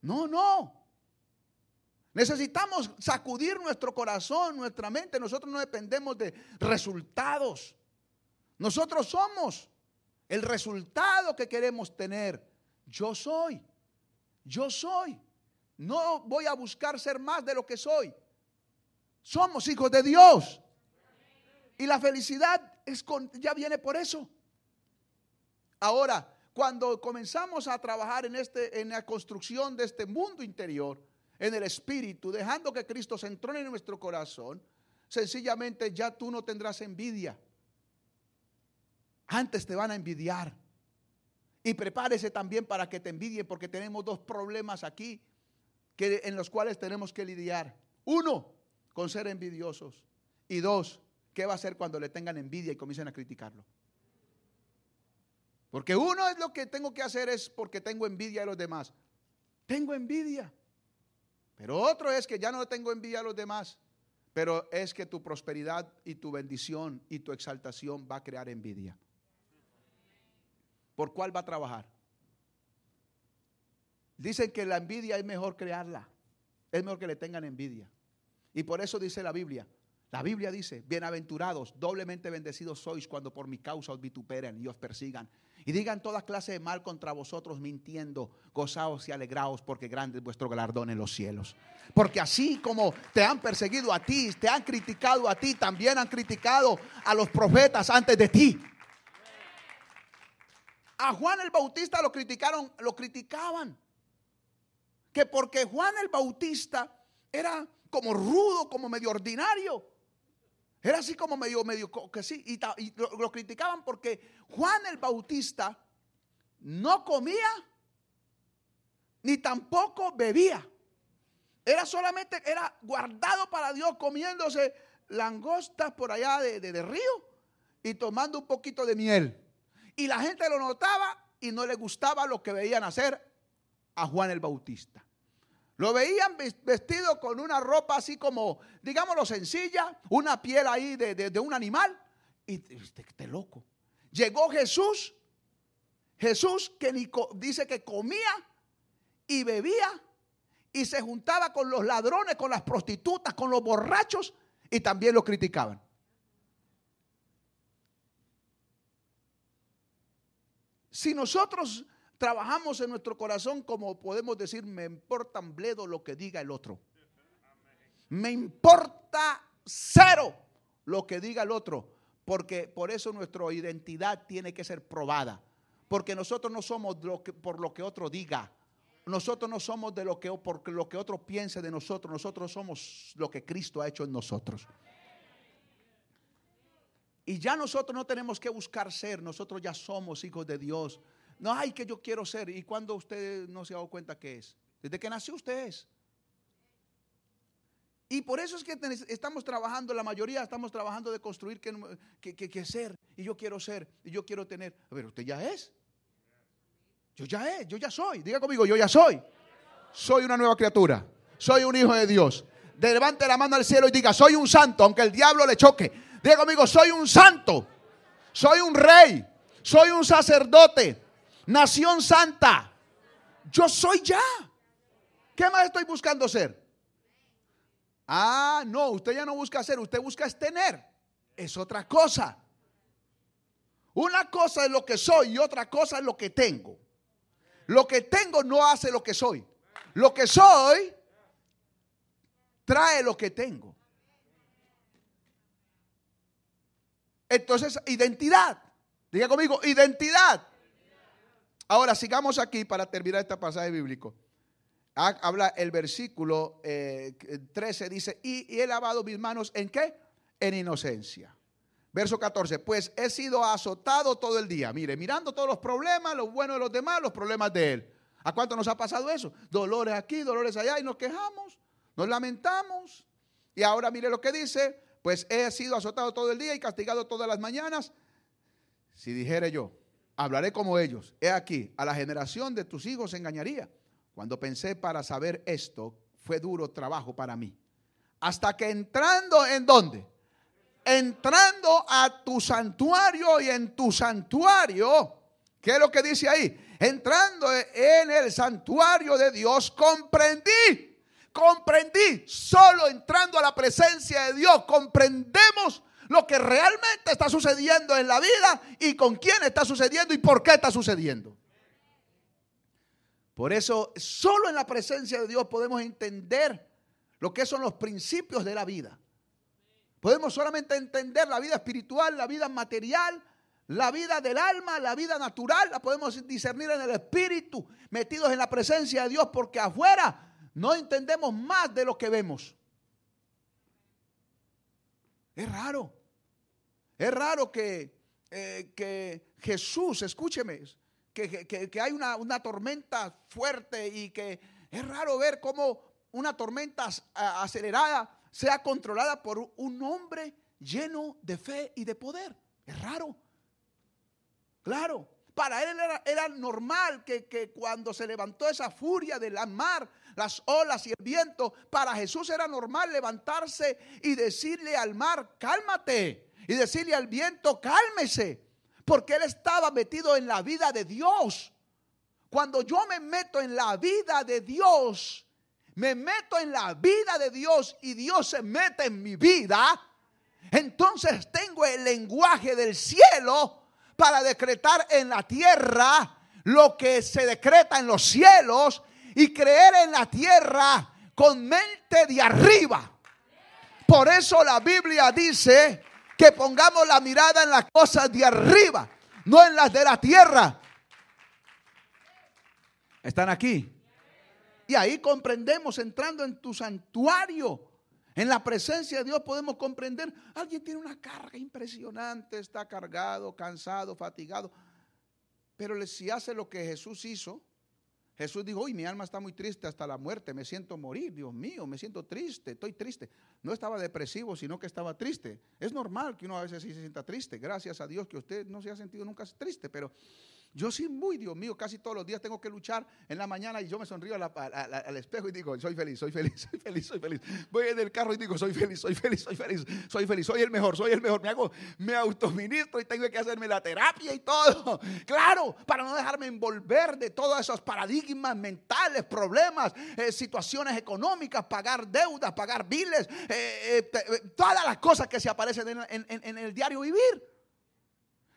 Speaker 1: No, no. Necesitamos sacudir nuestro corazón, nuestra mente. Nosotros no dependemos de resultados. Nosotros somos el resultado que queremos tener. Yo soy. Yo soy. No voy a buscar ser más de lo que soy. Somos hijos de Dios. Y la felicidad es ya viene por eso. Ahora, cuando comenzamos a trabajar en, este, en la construcción de este mundo interior, en el Espíritu, dejando que Cristo se entrone en nuestro corazón, sencillamente ya tú no tendrás envidia. Antes te van a envidiar. Y prepárese también para que te envidien, porque tenemos dos problemas aquí que, en los cuales tenemos que lidiar. Uno, con ser envidiosos. Y dos, ¿qué va a hacer cuando le tengan envidia y comiencen a criticarlo? Porque uno es lo que tengo que hacer es porque tengo envidia de los demás. Tengo envidia. Pero otro es que ya no tengo envidia a los demás, pero es que tu prosperidad y tu bendición y tu exaltación va a crear envidia. ¿Por cuál va a trabajar? Dicen que la envidia es mejor crearla. Es mejor que le tengan envidia. Y por eso dice la Biblia. La Biblia dice, bienaventurados, doblemente bendecidos sois cuando por mi causa os vituperen y os persigan y digan toda clase de mal contra vosotros mintiendo, gozaos y alegraos porque grande es vuestro galardón en los cielos. Porque así como te han perseguido a ti, te han criticado a ti, también han criticado a los profetas antes de ti. A Juan el Bautista lo criticaron, lo criticaban. Que porque Juan el Bautista era como rudo, como medio ordinario. Era así como medio, medio, que sí, y, lo, criticaban porque Juan el Bautista no comía ni tampoco bebía. Era solamente, era guardado para Dios comiéndose langostas por allá de, de, río y tomando un poquito de miel. Y la gente lo notaba y no le gustaba lo que veían hacer a Juan el Bautista. Lo veían vestido con una ropa así como, digámoslo, sencilla, una piel ahí de, un animal. Y este, este, loco. Llegó Jesús, Jesús que dice que comía y bebía y se juntaba con los ladrones, con las prostitutas, con los borrachos y también lo criticaban. Si nosotros trabajamos en nuestro corazón como podemos decir, me importa un bledo lo que diga el otro. Me importa cero lo que diga el otro, porque por eso nuestra identidad tiene que ser probada, porque nosotros no somos lo que, por lo que otro diga. Nosotros no somos de lo que por lo que otro piense de nosotros, nosotros somos lo que Cristo ha hecho en nosotros. Y ya nosotros no tenemos que buscar ser, nosotros ya somos hijos de Dios. No, hay que yo quiero ser. ¿Y cuando usted no se ha dado cuenta que es? Desde que nació usted es. Y por eso es que estamos trabajando, la mayoría estamos trabajando de construir que, que, ser. Y yo quiero ser, y yo quiero tener. A ver, usted ya es. Yo ya es, yo ya soy. Diga conmigo, yo ya soy. Soy una nueva criatura. Soy un hijo de Dios. levante la mano al cielo y diga, soy un santo, aunque el diablo le choque. Diga conmigo, soy un santo. Soy un rey. Soy un sacerdote nación santa. Yo soy ya. ¿Qué más estoy buscando ser? Ah, no, usted ya no busca ser, usted busca es tener. Es otra cosa. Una cosa es lo que soy y otra cosa es lo que tengo. Lo que tengo no hace lo que soy. Lo que soy trae lo que tengo. Entonces, identidad. Diga conmigo, identidad. Ahora sigamos aquí para terminar este pasaje bíblico. Habla el versículo 13, eh, dice, y, he lavado mis manos en qué? En inocencia. Verso 14, pues he sido azotado todo el día. Mire, mirando todos los problemas, los buenos de los demás, los problemas de él. ¿A cuánto nos ha pasado eso? Dolores aquí, dolores allá y nos quejamos, nos lamentamos. Y ahora mire lo que dice, pues he sido azotado todo el día y castigado todas las mañanas. Si dijere yo, hablaré como ellos. He aquí, a la generación de tus hijos engañaría. Cuando pensé para saber esto, fue duro trabajo para mí. Hasta que entrando en dónde? Entrando a tu santuario y en tu santuario, ¿qué es lo que dice ahí? Entrando en el santuario de Dios, comprendí, comprendí, solo entrando a la presencia de Dios, comprendemos lo que realmente está sucediendo en la vida y con quién está sucediendo y por qué está sucediendo. Por eso, solo en la presencia de Dios podemos entender lo que son los principios de la vida. Podemos solamente entender la vida espiritual, la vida material, la vida del alma, la vida natural, la podemos discernir en el espíritu, metidos en la presencia de Dios, porque afuera no entendemos más de lo que vemos. Es raro. Es raro que, eh, que Jesús, escúcheme, que, hay una, una, tormenta fuerte y que es raro ver cómo una tormenta acelerada sea controlada por un hombre lleno de fe y de poder. Es raro. Claro. Para él era, normal que, que, cuando se levantó esa furia del mar, las olas y el viento, para Jesús era normal levantarse y decirle al mar, cálmate y decirle al viento, cálmese, porque él estaba metido en la vida de Dios. Cuando yo me meto en la vida de Dios, me meto en la vida de Dios y Dios se mete en mi vida, entonces tengo el lenguaje del cielo para decretar en la tierra lo que se decreta en los cielos y creer en la tierra con mente de arriba. Por eso la Biblia dice que pongamos la mirada en las cosas de arriba, no en las de la tierra. ¿Están aquí? Y ahí comprendemos, entrando en tu santuario, en la presencia de Dios podemos comprender, alguien tiene una carga impresionante, está cargado, cansado, fatigado, pero si hace lo que Jesús hizo, Jesús dijo, uy, mi alma está muy triste hasta la muerte, me siento morir, Dios mío, me siento triste, estoy triste. No estaba depresivo, sino que estaba triste. Es normal que uno a veces sí se sienta triste. Gracias a Dios que usted no se ha sentido nunca triste, pero Yo sí, muy Dios mío, casi todos los días tengo que luchar en la mañana y yo me sonrío al espejo y digo, soy feliz, soy feliz, soy feliz, soy feliz. Voy en el carro y digo, soy feliz, soy feliz, soy feliz, soy feliz, soy el mejor, soy el mejor. Me hago, me autoministro y tengo que hacerme la terapia y todo. Claro, para no dejarme envolver de todos esos paradigmas mentales, problemas, eh, situaciones económicas, pagar deudas, pagar biles, eh, eh, todas las cosas que se aparecen en el diario vivir.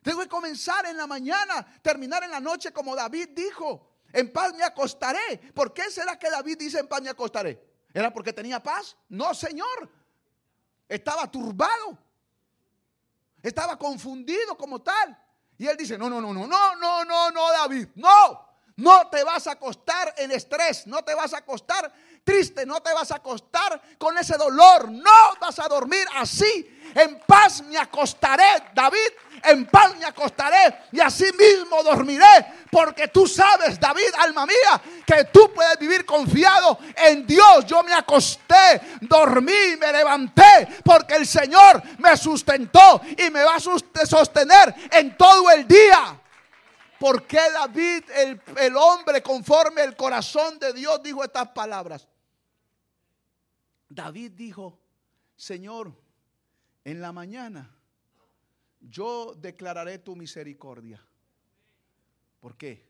Speaker 1: Tengo que comenzar en la mañana, terminar en la noche como David dijo. En paz me acostaré. ¿Por qué será que David dice en paz me acostaré? ¿Era porque tenía paz? No, Señor. Estaba turbado. Estaba confundido como tal. Y él dice, no, no, no, no, no, no, no, no, David. No, no te vas a acostar en estrés. No te vas a acostar triste. No te vas a acostar con ese dolor. No vas a dormir así. En paz me acostaré, David en paz me acostaré y así mismo dormiré. Porque tú sabes, David, alma mía, que tú puedes vivir confiado en Dios. Yo me acosté, dormí, me levanté, porque el Señor me sustentó y me va a sostener en todo el día. ¿Por qué David, el, el hombre conforme el corazón de Dios, dijo estas palabras? David dijo, Señor, en la mañana yo declararé tu misericordia. ¿Por qué?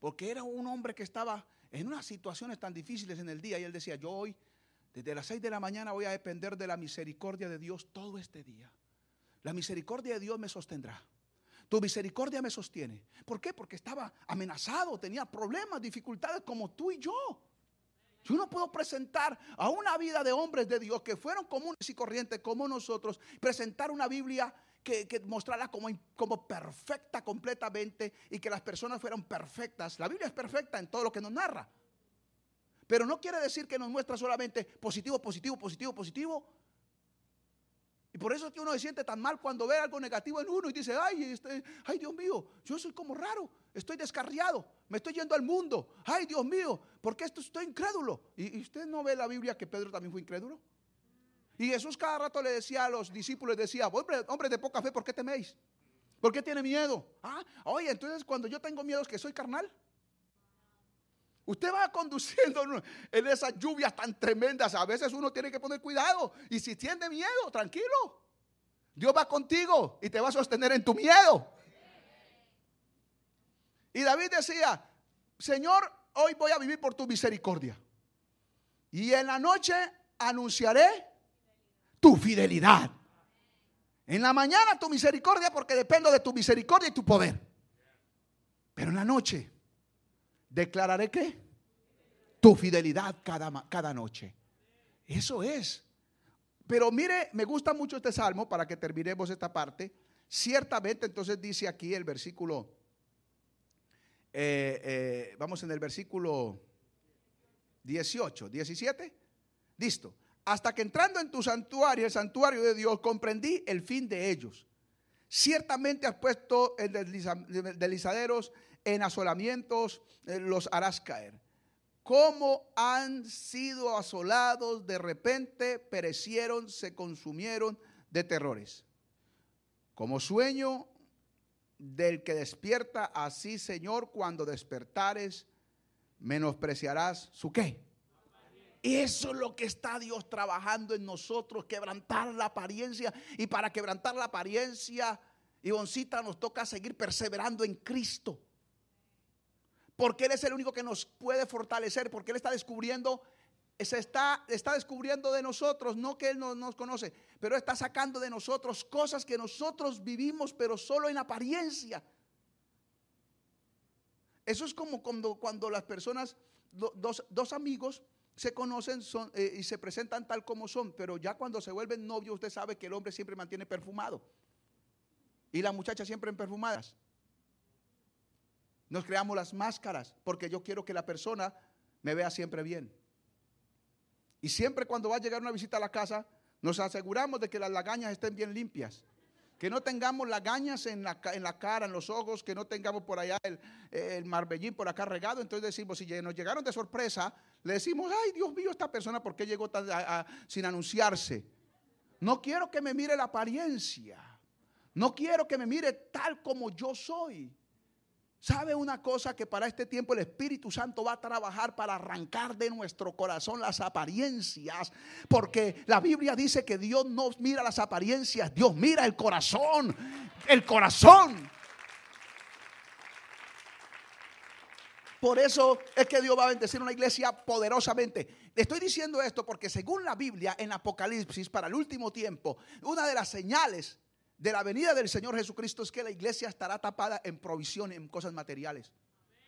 Speaker 1: Porque era un hombre que estaba en unas situaciones tan difíciles en el día y él decía, yo hoy, desde las seis de la mañana voy a depender de la misericordia de Dios todo este día. La misericordia de Dios me sostendrá. Tu misericordia me sostiene. ¿Por qué? Porque estaba amenazado, tenía problemas, dificultades como tú y yo. Yo no puedo presentar a una vida de hombres de Dios que fueron comunes y corrientes como nosotros, presentar una Biblia que, que mostrara como, como perfecta completamente y que las personas fueran perfectas. La Biblia es perfecta en todo lo que nos narra. Pero no quiere decir que nos muestra solamente positivo, positivo, positivo, positivo, y por eso es que uno se siente tan mal cuando ve algo negativo en uno y dice, ay, este, ay Dios mío, yo soy como raro, estoy descarriado, me estoy yendo al mundo, ay Dios mío, ¿por qué esto estoy incrédulo? ¿Y, usted no ve la Biblia que Pedro también fue incrédulo? Y Jesús cada rato le decía a los discípulos, decía, hombre, hombre de poca fe, ¿por qué teméis? ¿Por qué tiene miedo? Ah, oye, entonces cuando yo tengo miedo es que soy carnal. Usted va conduciendo en esas lluvias tan tremendas. A veces uno tiene que poner cuidado. Y si tiene miedo, tranquilo. Dios va contigo y te va a sostener en tu miedo. Y David decía, Señor, hoy voy a vivir por tu misericordia. Y en la noche anunciaré tu fidelidad. En la mañana tu misericordia porque dependo de tu misericordia y tu poder. Pero en la noche declararé que tu fidelidad cada, cada noche. Eso es. Pero mire, me gusta mucho este salmo para que terminemos esta parte. Ciertamente, entonces dice aquí el versículo, eh, eh, vamos en el versículo 18, 17. Listo. Hasta que entrando en tu santuario, el santuario de Dios, comprendí el fin de ellos. Ciertamente has puesto en deslizaderos en asolamientos eh, los harás caer. Como han sido asolados, de repente perecieron, se consumieron de terrores. Como sueño del que despierta, así Señor, cuando despertares, menospreciarás su qué. Eso es lo que está Dios trabajando en nosotros, quebrantar la apariencia. Y para quebrantar la apariencia, Ivoncita, nos toca seguir perseverando en Cristo. Porque Él es el único que nos puede fortalecer, porque Él está descubriendo, se está, está descubriendo de nosotros, no que Él no nos conoce, pero está sacando de nosotros cosas que nosotros vivimos, pero solo en apariencia. Eso es como cuando, cuando las personas, dos, amigos, se conocen eh, y se presentan tal como son, pero ya cuando se vuelven novios, usted sabe que el hombre siempre mantiene perfumado y la muchacha siempre en perfumadas. Nos creamos las máscaras porque yo quiero que la persona me vea siempre bien. Y siempre cuando va a llegar una visita a la casa, nos aseguramos de que las lagañas estén bien limpias. Que no tengamos lagañas en la, en la cara, en los ojos, que no tengamos por allá el, el marbellín por acá regado. Entonces decimos, si nos llegaron de sorpresa, le decimos, ay Dios mío, esta persona, ¿por qué llegó sin anunciarse? No quiero que me mire la apariencia. No quiero que me mire tal como yo soy. ¿Sabe una cosa que para este tiempo el Espíritu Santo va a trabajar para arrancar de nuestro corazón las apariencias? Porque la Biblia dice que Dios no mira las apariencias, Dios mira el corazón, el corazón. Por eso es que Dios va a bendecir una iglesia poderosamente. Le estoy diciendo esto porque según la Biblia en Apocalipsis para el último tiempo, una de las señales de la venida del Señor Jesucristo es que la iglesia estará tapada en provisión, en cosas materiales.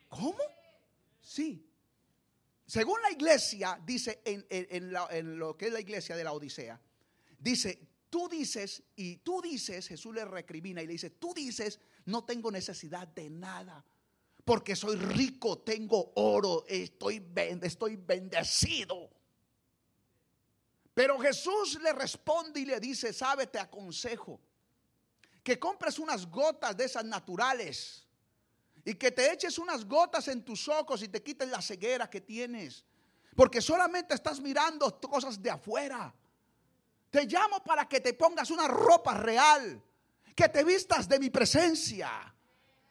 Speaker 1: ¿Cómo? Sí. Según la iglesia, dice en, lo que es la iglesia de la Odisea, dice, tú dices, y tú dices, Jesús le recrimina y le dice, tú dices, no tengo necesidad de nada porque soy rico, tengo oro, estoy, estoy bendecido. Pero Jesús le responde y le dice, sabe, te aconsejo que compres unas gotas de esas naturales y que te eches unas gotas en tus ojos y te quites la ceguera que tienes. Porque solamente estás mirando cosas de afuera. Te llamo para que te pongas una ropa real, que te vistas de mi presencia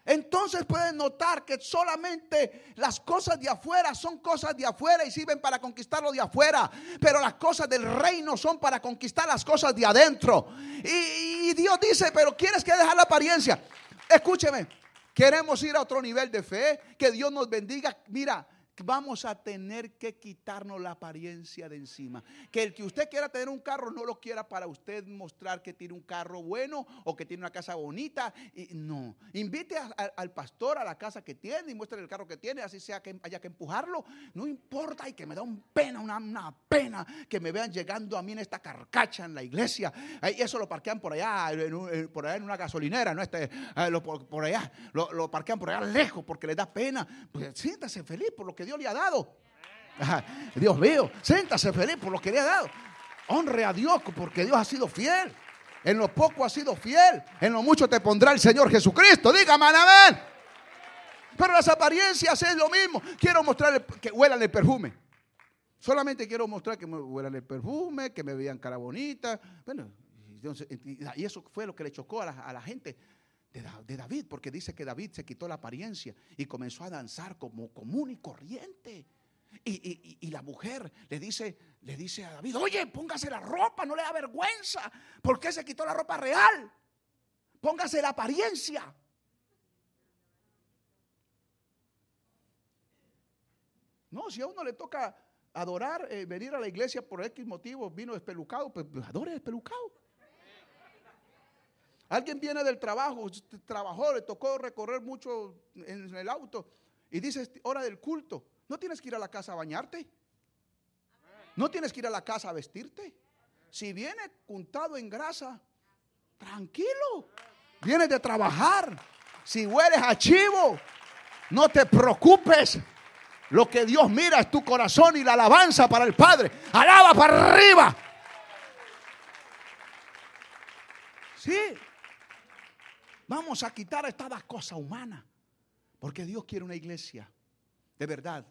Speaker 1: entonces pueden notar que solamente las cosas de afuera son cosas de afuera y sirven para conquistar lo de afuera. Pero las cosas del reino son para conquistar las cosas de adentro. Y, Dios dice, pero quieres que dejar la apariencia. Escúcheme, queremos ir a otro nivel de fe. Que Dios nos bendiga. Mira, vamos a tener que quitarnos la apariencia de encima. Que el que usted quiera tener un carro no lo quiera para usted mostrar que tiene un carro bueno o que tiene una casa bonita. Y no, invite al pastor a la casa que tiene y muestre el carro que tiene, así sea que haya que empujarlo. No importa y que me da un pena, una, pena que me vean llegando a mí en esta carcacha en la iglesia. Eso lo parquean por allá, en, por allá en una gasolinera, no este, eh, por, allá, lo, parquean por allá lejos porque le da pena. Pues siéntase feliz por lo que Dios le ha dado. Dios mío, siéntase feliz por lo que le ha dado. Honre a Dios porque Dios ha sido fiel. En lo poco ha sido fiel. En lo mucho te pondrá el Señor Jesucristo. Dígame, amén. Pero las apariencias es lo mismo. Quiero mostrar que huelan el perfume. Solamente quiero mostrar que me el perfume, que me vean cara bonita. Bueno, y eso fue lo que le chocó a la gente de, David, porque dice que David se quitó la apariencia y comenzó a danzar como común y corriente. Y, la mujer le dice, le dice a David, oye, póngase la ropa, no le da vergüenza. ¿Por qué se quitó la ropa real? Póngase la apariencia. No, si a uno le toca adorar, eh, venir a la iglesia por X motivo, vino espelucado, pues adore espelucado. Alguien viene del trabajo, trabajó, le tocó recorrer mucho en el auto y dice, hora del culto, no tienes que ir a la casa a bañarte. No tienes que ir a la casa a vestirte. Si viene juntado en grasa, tranquilo. Vienes de trabajar. Si hueles a chivo, no te preocupes. Lo que Dios mira es tu corazón y la alabanza para el Padre. Alaba para arriba. Sí. Vamos a quitar esta cosa humana. Porque Dios quiere una iglesia de verdad,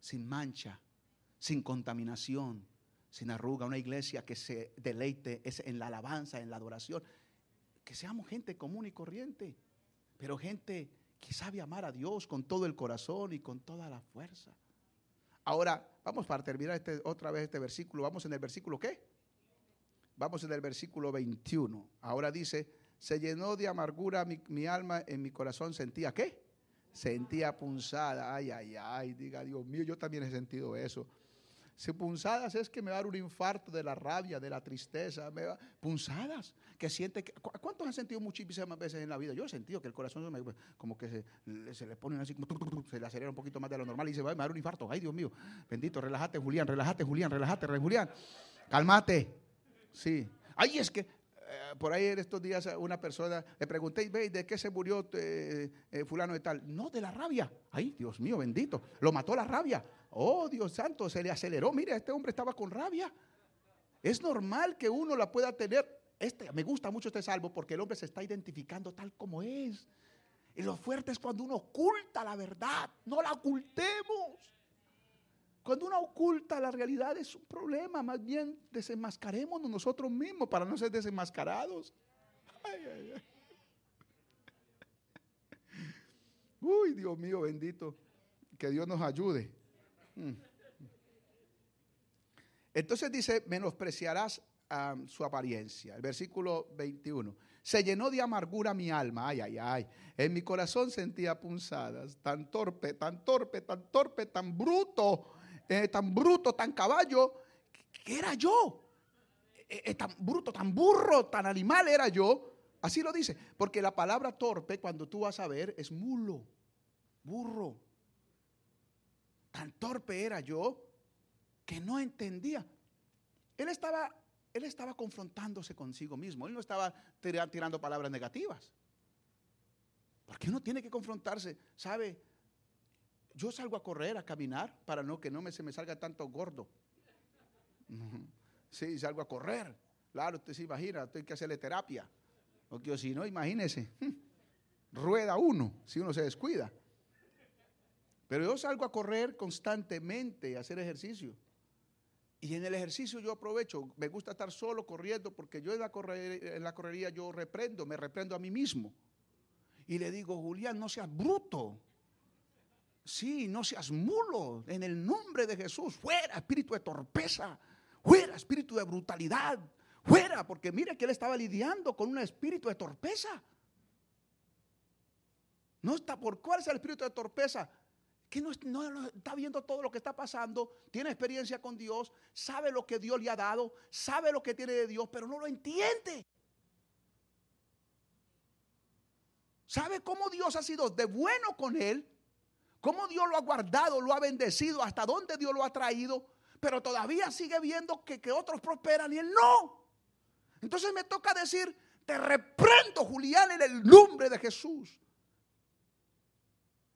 Speaker 1: sin mancha, sin contaminación, sin arruga. Una iglesia que se deleite en la alabanza, en la adoración. Que seamos gente común y corriente, pero gente que sabe amar a Dios con todo el corazón y con toda la fuerza. Ahora, vamos para terminar este, otra vez este versículo. Vamos en el versículo qué? Vamos en el versículo 21. Ahora dice, se llenó de amargura mi, alma, en mi corazón sentía qué? Sentía punzada, ay, ay, ay, diga Dios mío, yo también he sentido eso. Si punzadas es que me va a dar un infarto de la rabia, de la tristeza, me va, punzadas, que siente que, ¿cuántos han sentido muchísimas veces en la vida? Yo he sentido que el corazón como que se, le pone así, se le acelera un poquito más de lo normal y dice, va, me va a dar un infarto, ay Dios mío, bendito, relájate Julián, relájate Julián, relájate Julián, cálmate, sí. Ay, es que eh, por ahí en estos días una persona le pregunté, ¿de qué se murió eh, eh, fulano de tal? No, de la rabia. Ay, Dios mío, bendito. Lo mató la rabia. Oh, Dios santo, se le aceleró. Mire, este hombre estaba con rabia. Es normal que uno la pueda tener. Este, me gusta mucho este salvo porque el hombre se está identificando tal como es. Y lo fuerte es cuando uno oculta la verdad. No la ocultemos. Cuando uno oculta la realidad es un problema, más bien desenmascarémonos nosotros mismos para no ser desenmascarados. Uy, Dios mío, bendito. Que Dios nos ayude. Mm. Entonces dice, menospreciarás a su apariencia. El versículo 21. Se llenó de amargura mi alma. Ay, ay, ay. En mi corazón sentía punzadas. Tan torpe, tan torpe, tan torpe, tan bruto, eh, tan bruto, tan caballo, que era yo. Eh, eh, tan bruto, tan burro, tan animal era yo. Así lo dice. Porque la palabra torpe, cuando tú vas a ver, es mulo, burro. Tan torpe era yo que no entendía. Él estaba, él estaba confrontándose consigo mismo. Él no estaba tirando palabras negativas. Porque uno tiene que confrontarse. ¿Sabe? Yo salgo a correr, a caminar, para no que no me, se me salga tanto gordo. Sí, salgo a correr. Claro, usted se imagina, tengo que hacerle terapia. Porque si no, imagínese, rueda uno si uno se descuida. Pero yo salgo a correr constantemente, a hacer ejercicio. Y en el ejercicio yo aprovecho, me gusta estar solo corriendo porque yo en la, en la correría yo reprendo, me reprendo a mí mismo. Y le digo, Julián, no seas bruto. Sí, no seas mulo. En el nombre de Jesús, fuera espíritu de torpeza, fuera espíritu de brutalidad, fuera, porque mire que él estaba lidiando con un espíritu de torpeza. No está por cuál es el espíritu de torpeza que no, está viendo todo lo que está pasando, tiene experiencia con Dios, sabe lo que Dios le ha dado, sabe lo que tiene de Dios, pero no lo entiende. ¿Sabe cómo Dios ha sido de bueno con él? ¿Cómo Dios lo ha guardado, lo ha bendecido, hasta dónde Dios lo ha traído? Pero todavía sigue viendo que, que otros prosperan y él no. Entonces me toca decir, te reprendo, Julián, en el nombre de Jesús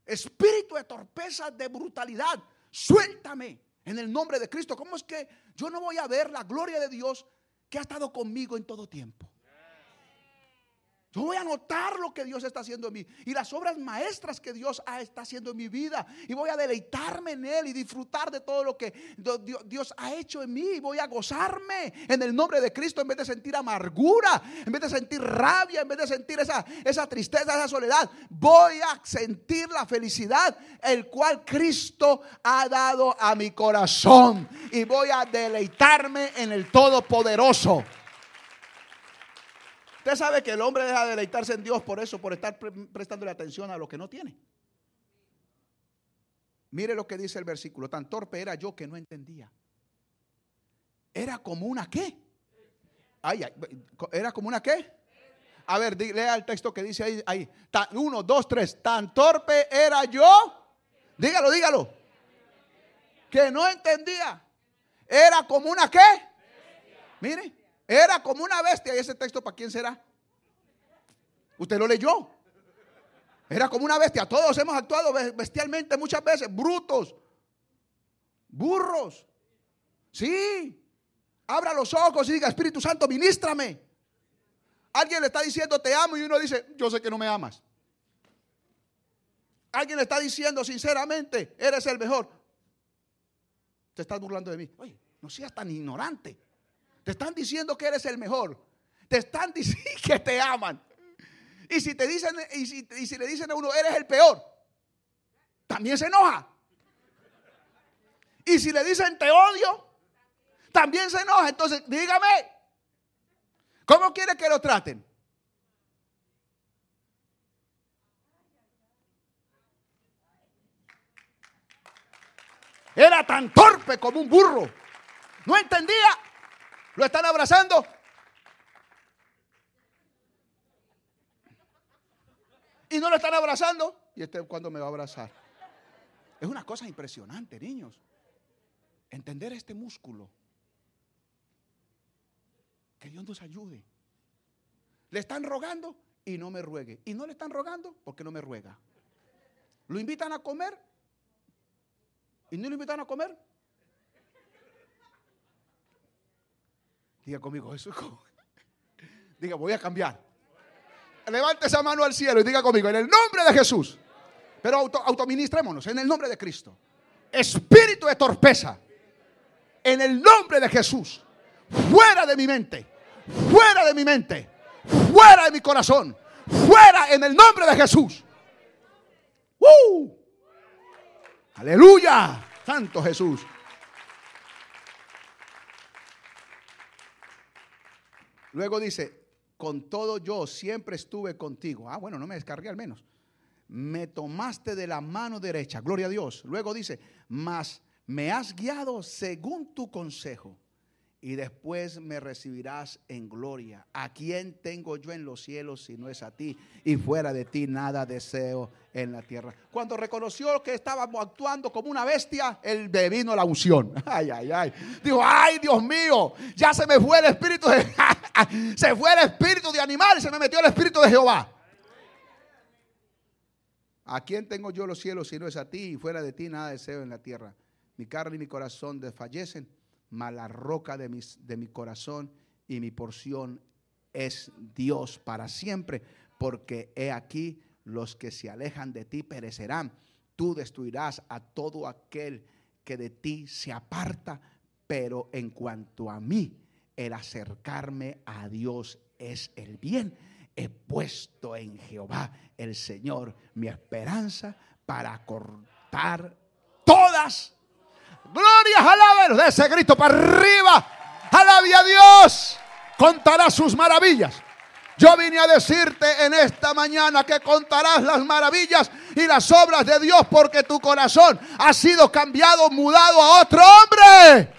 Speaker 1: espíritu de torpeza, de brutalidad, suéltame en el nombre de Cristo. ¿Cómo es que yo no voy a ver la gloria de Dios que ha estado conmigo en todo tiempo? Yo voy a notar lo que Dios está haciendo en mí y las obras maestras que Dios está haciendo en mi vida. Y voy a deleitarme en Él y disfrutar de todo lo que Dios ha hecho en mí. Y voy a gozarme en el nombre de Cristo en vez de sentir amargura, en vez de sentir rabia, en vez de sentir esa, esa tristeza, esa soledad. Voy a sentir la felicidad, el cual Cristo ha dado a mi corazón. Y voy a deleitarme en el Todopoderoso. Usted sabe que el hombre deja de deleitarse en Dios por eso, por estar prestándole atención a lo que no tiene. Mire lo que dice el versículo. Tan torpe era yo que no entendía. Era como una qué. Ay, era como una qué. A ver, lea el texto que dice ahí. ahí. uno, dos, tres. Tan torpe era yo. Dígalo, dígalo. Que no entendía. Era como una qué. Mire. Era como una bestia. ¿Y ese texto para quién será? Usted lo leyó. Era como una bestia. Todos hemos actuado bestialmente muchas veces. Brutos. Burros. Sí. Abra los ojos y diga, Espíritu Santo, ministrame. Alguien le está diciendo, te amo y uno dice, yo sé que no me amas. Alguien le está diciendo sinceramente, eres el mejor. Te estás burlando de mí. Oye, no seas tan ignorante. Te están diciendo que eres el mejor. Te están diciendo que te aman. Y si te dicen, y si, le dicen a uno, eres el peor, también se enoja. Y si le dicen te odio, también se enoja. Entonces, dígame, ¿cómo quiere que lo traten? Era tan torpe como un burro. No entendía. ¿Lo están abrazando? Y no lo están abrazando. ¿Y este cuándo me va a abrazar? Es una cosa impresionante, niños. Entender este músculo. Que Dios nos ayude. Le están rogando y no me ruegue. Y no le están rogando porque no me ruega. Lo invitan a comer y no lo invitan a comer Diga conmigo, eso Diga, voy a cambiar. Levante esa mano al cielo y diga conmigo, en el nombre de Jesús. Pero auto, autoministrémonos, en el nombre de Cristo. Espíritu de torpeza. En el nombre de Jesús. Fuera de mi mente. Fuera de mi mente. Fuera de mi corazón. Fuera en el nombre de Jesús. ¡Uh! Aleluya. Santo Jesús. Luego dice, con todo yo siempre estuve contigo. Ah, bueno, no me descargué al menos. Me tomaste de la mano derecha, gloria a Dios. Luego dice, mas me has guiado según tu consejo y después me recibirás en gloria. ¿A quién tengo yo en los cielos si no es a ti? Y fuera de ti nada deseo en la tierra. Cuando reconoció que estábamos actuando como una bestia, él vino la unción. Ay, ay, ay. Dijo, ay, Dios mío, ya se me fue el espíritu de... se fue el espíritu de animal y se me metió el espíritu de Jehová. ¿A quién tengo yo los cielos si no es a ti? Y fuera de ti nada deseo en la tierra. Mi carne y mi corazón desfallecen mas la roca de, mis, de mi corazón y mi porción es Dios para siempre, porque he aquí los que se alejan de ti perecerán. Tú destruirás a todo aquel que de ti se aparta, pero en cuanto a mí, el acercarme a Dios es el bien. He puesto en Jehová el Señor mi esperanza para cortar todas Glorias, alábalos. De ese grito para arriba. Alabe a Dios. Contará sus maravillas. Yo vine a decirte en esta mañana que contarás las maravillas y las obras de Dios porque tu corazón ha sido cambiado, mudado a otro hombre.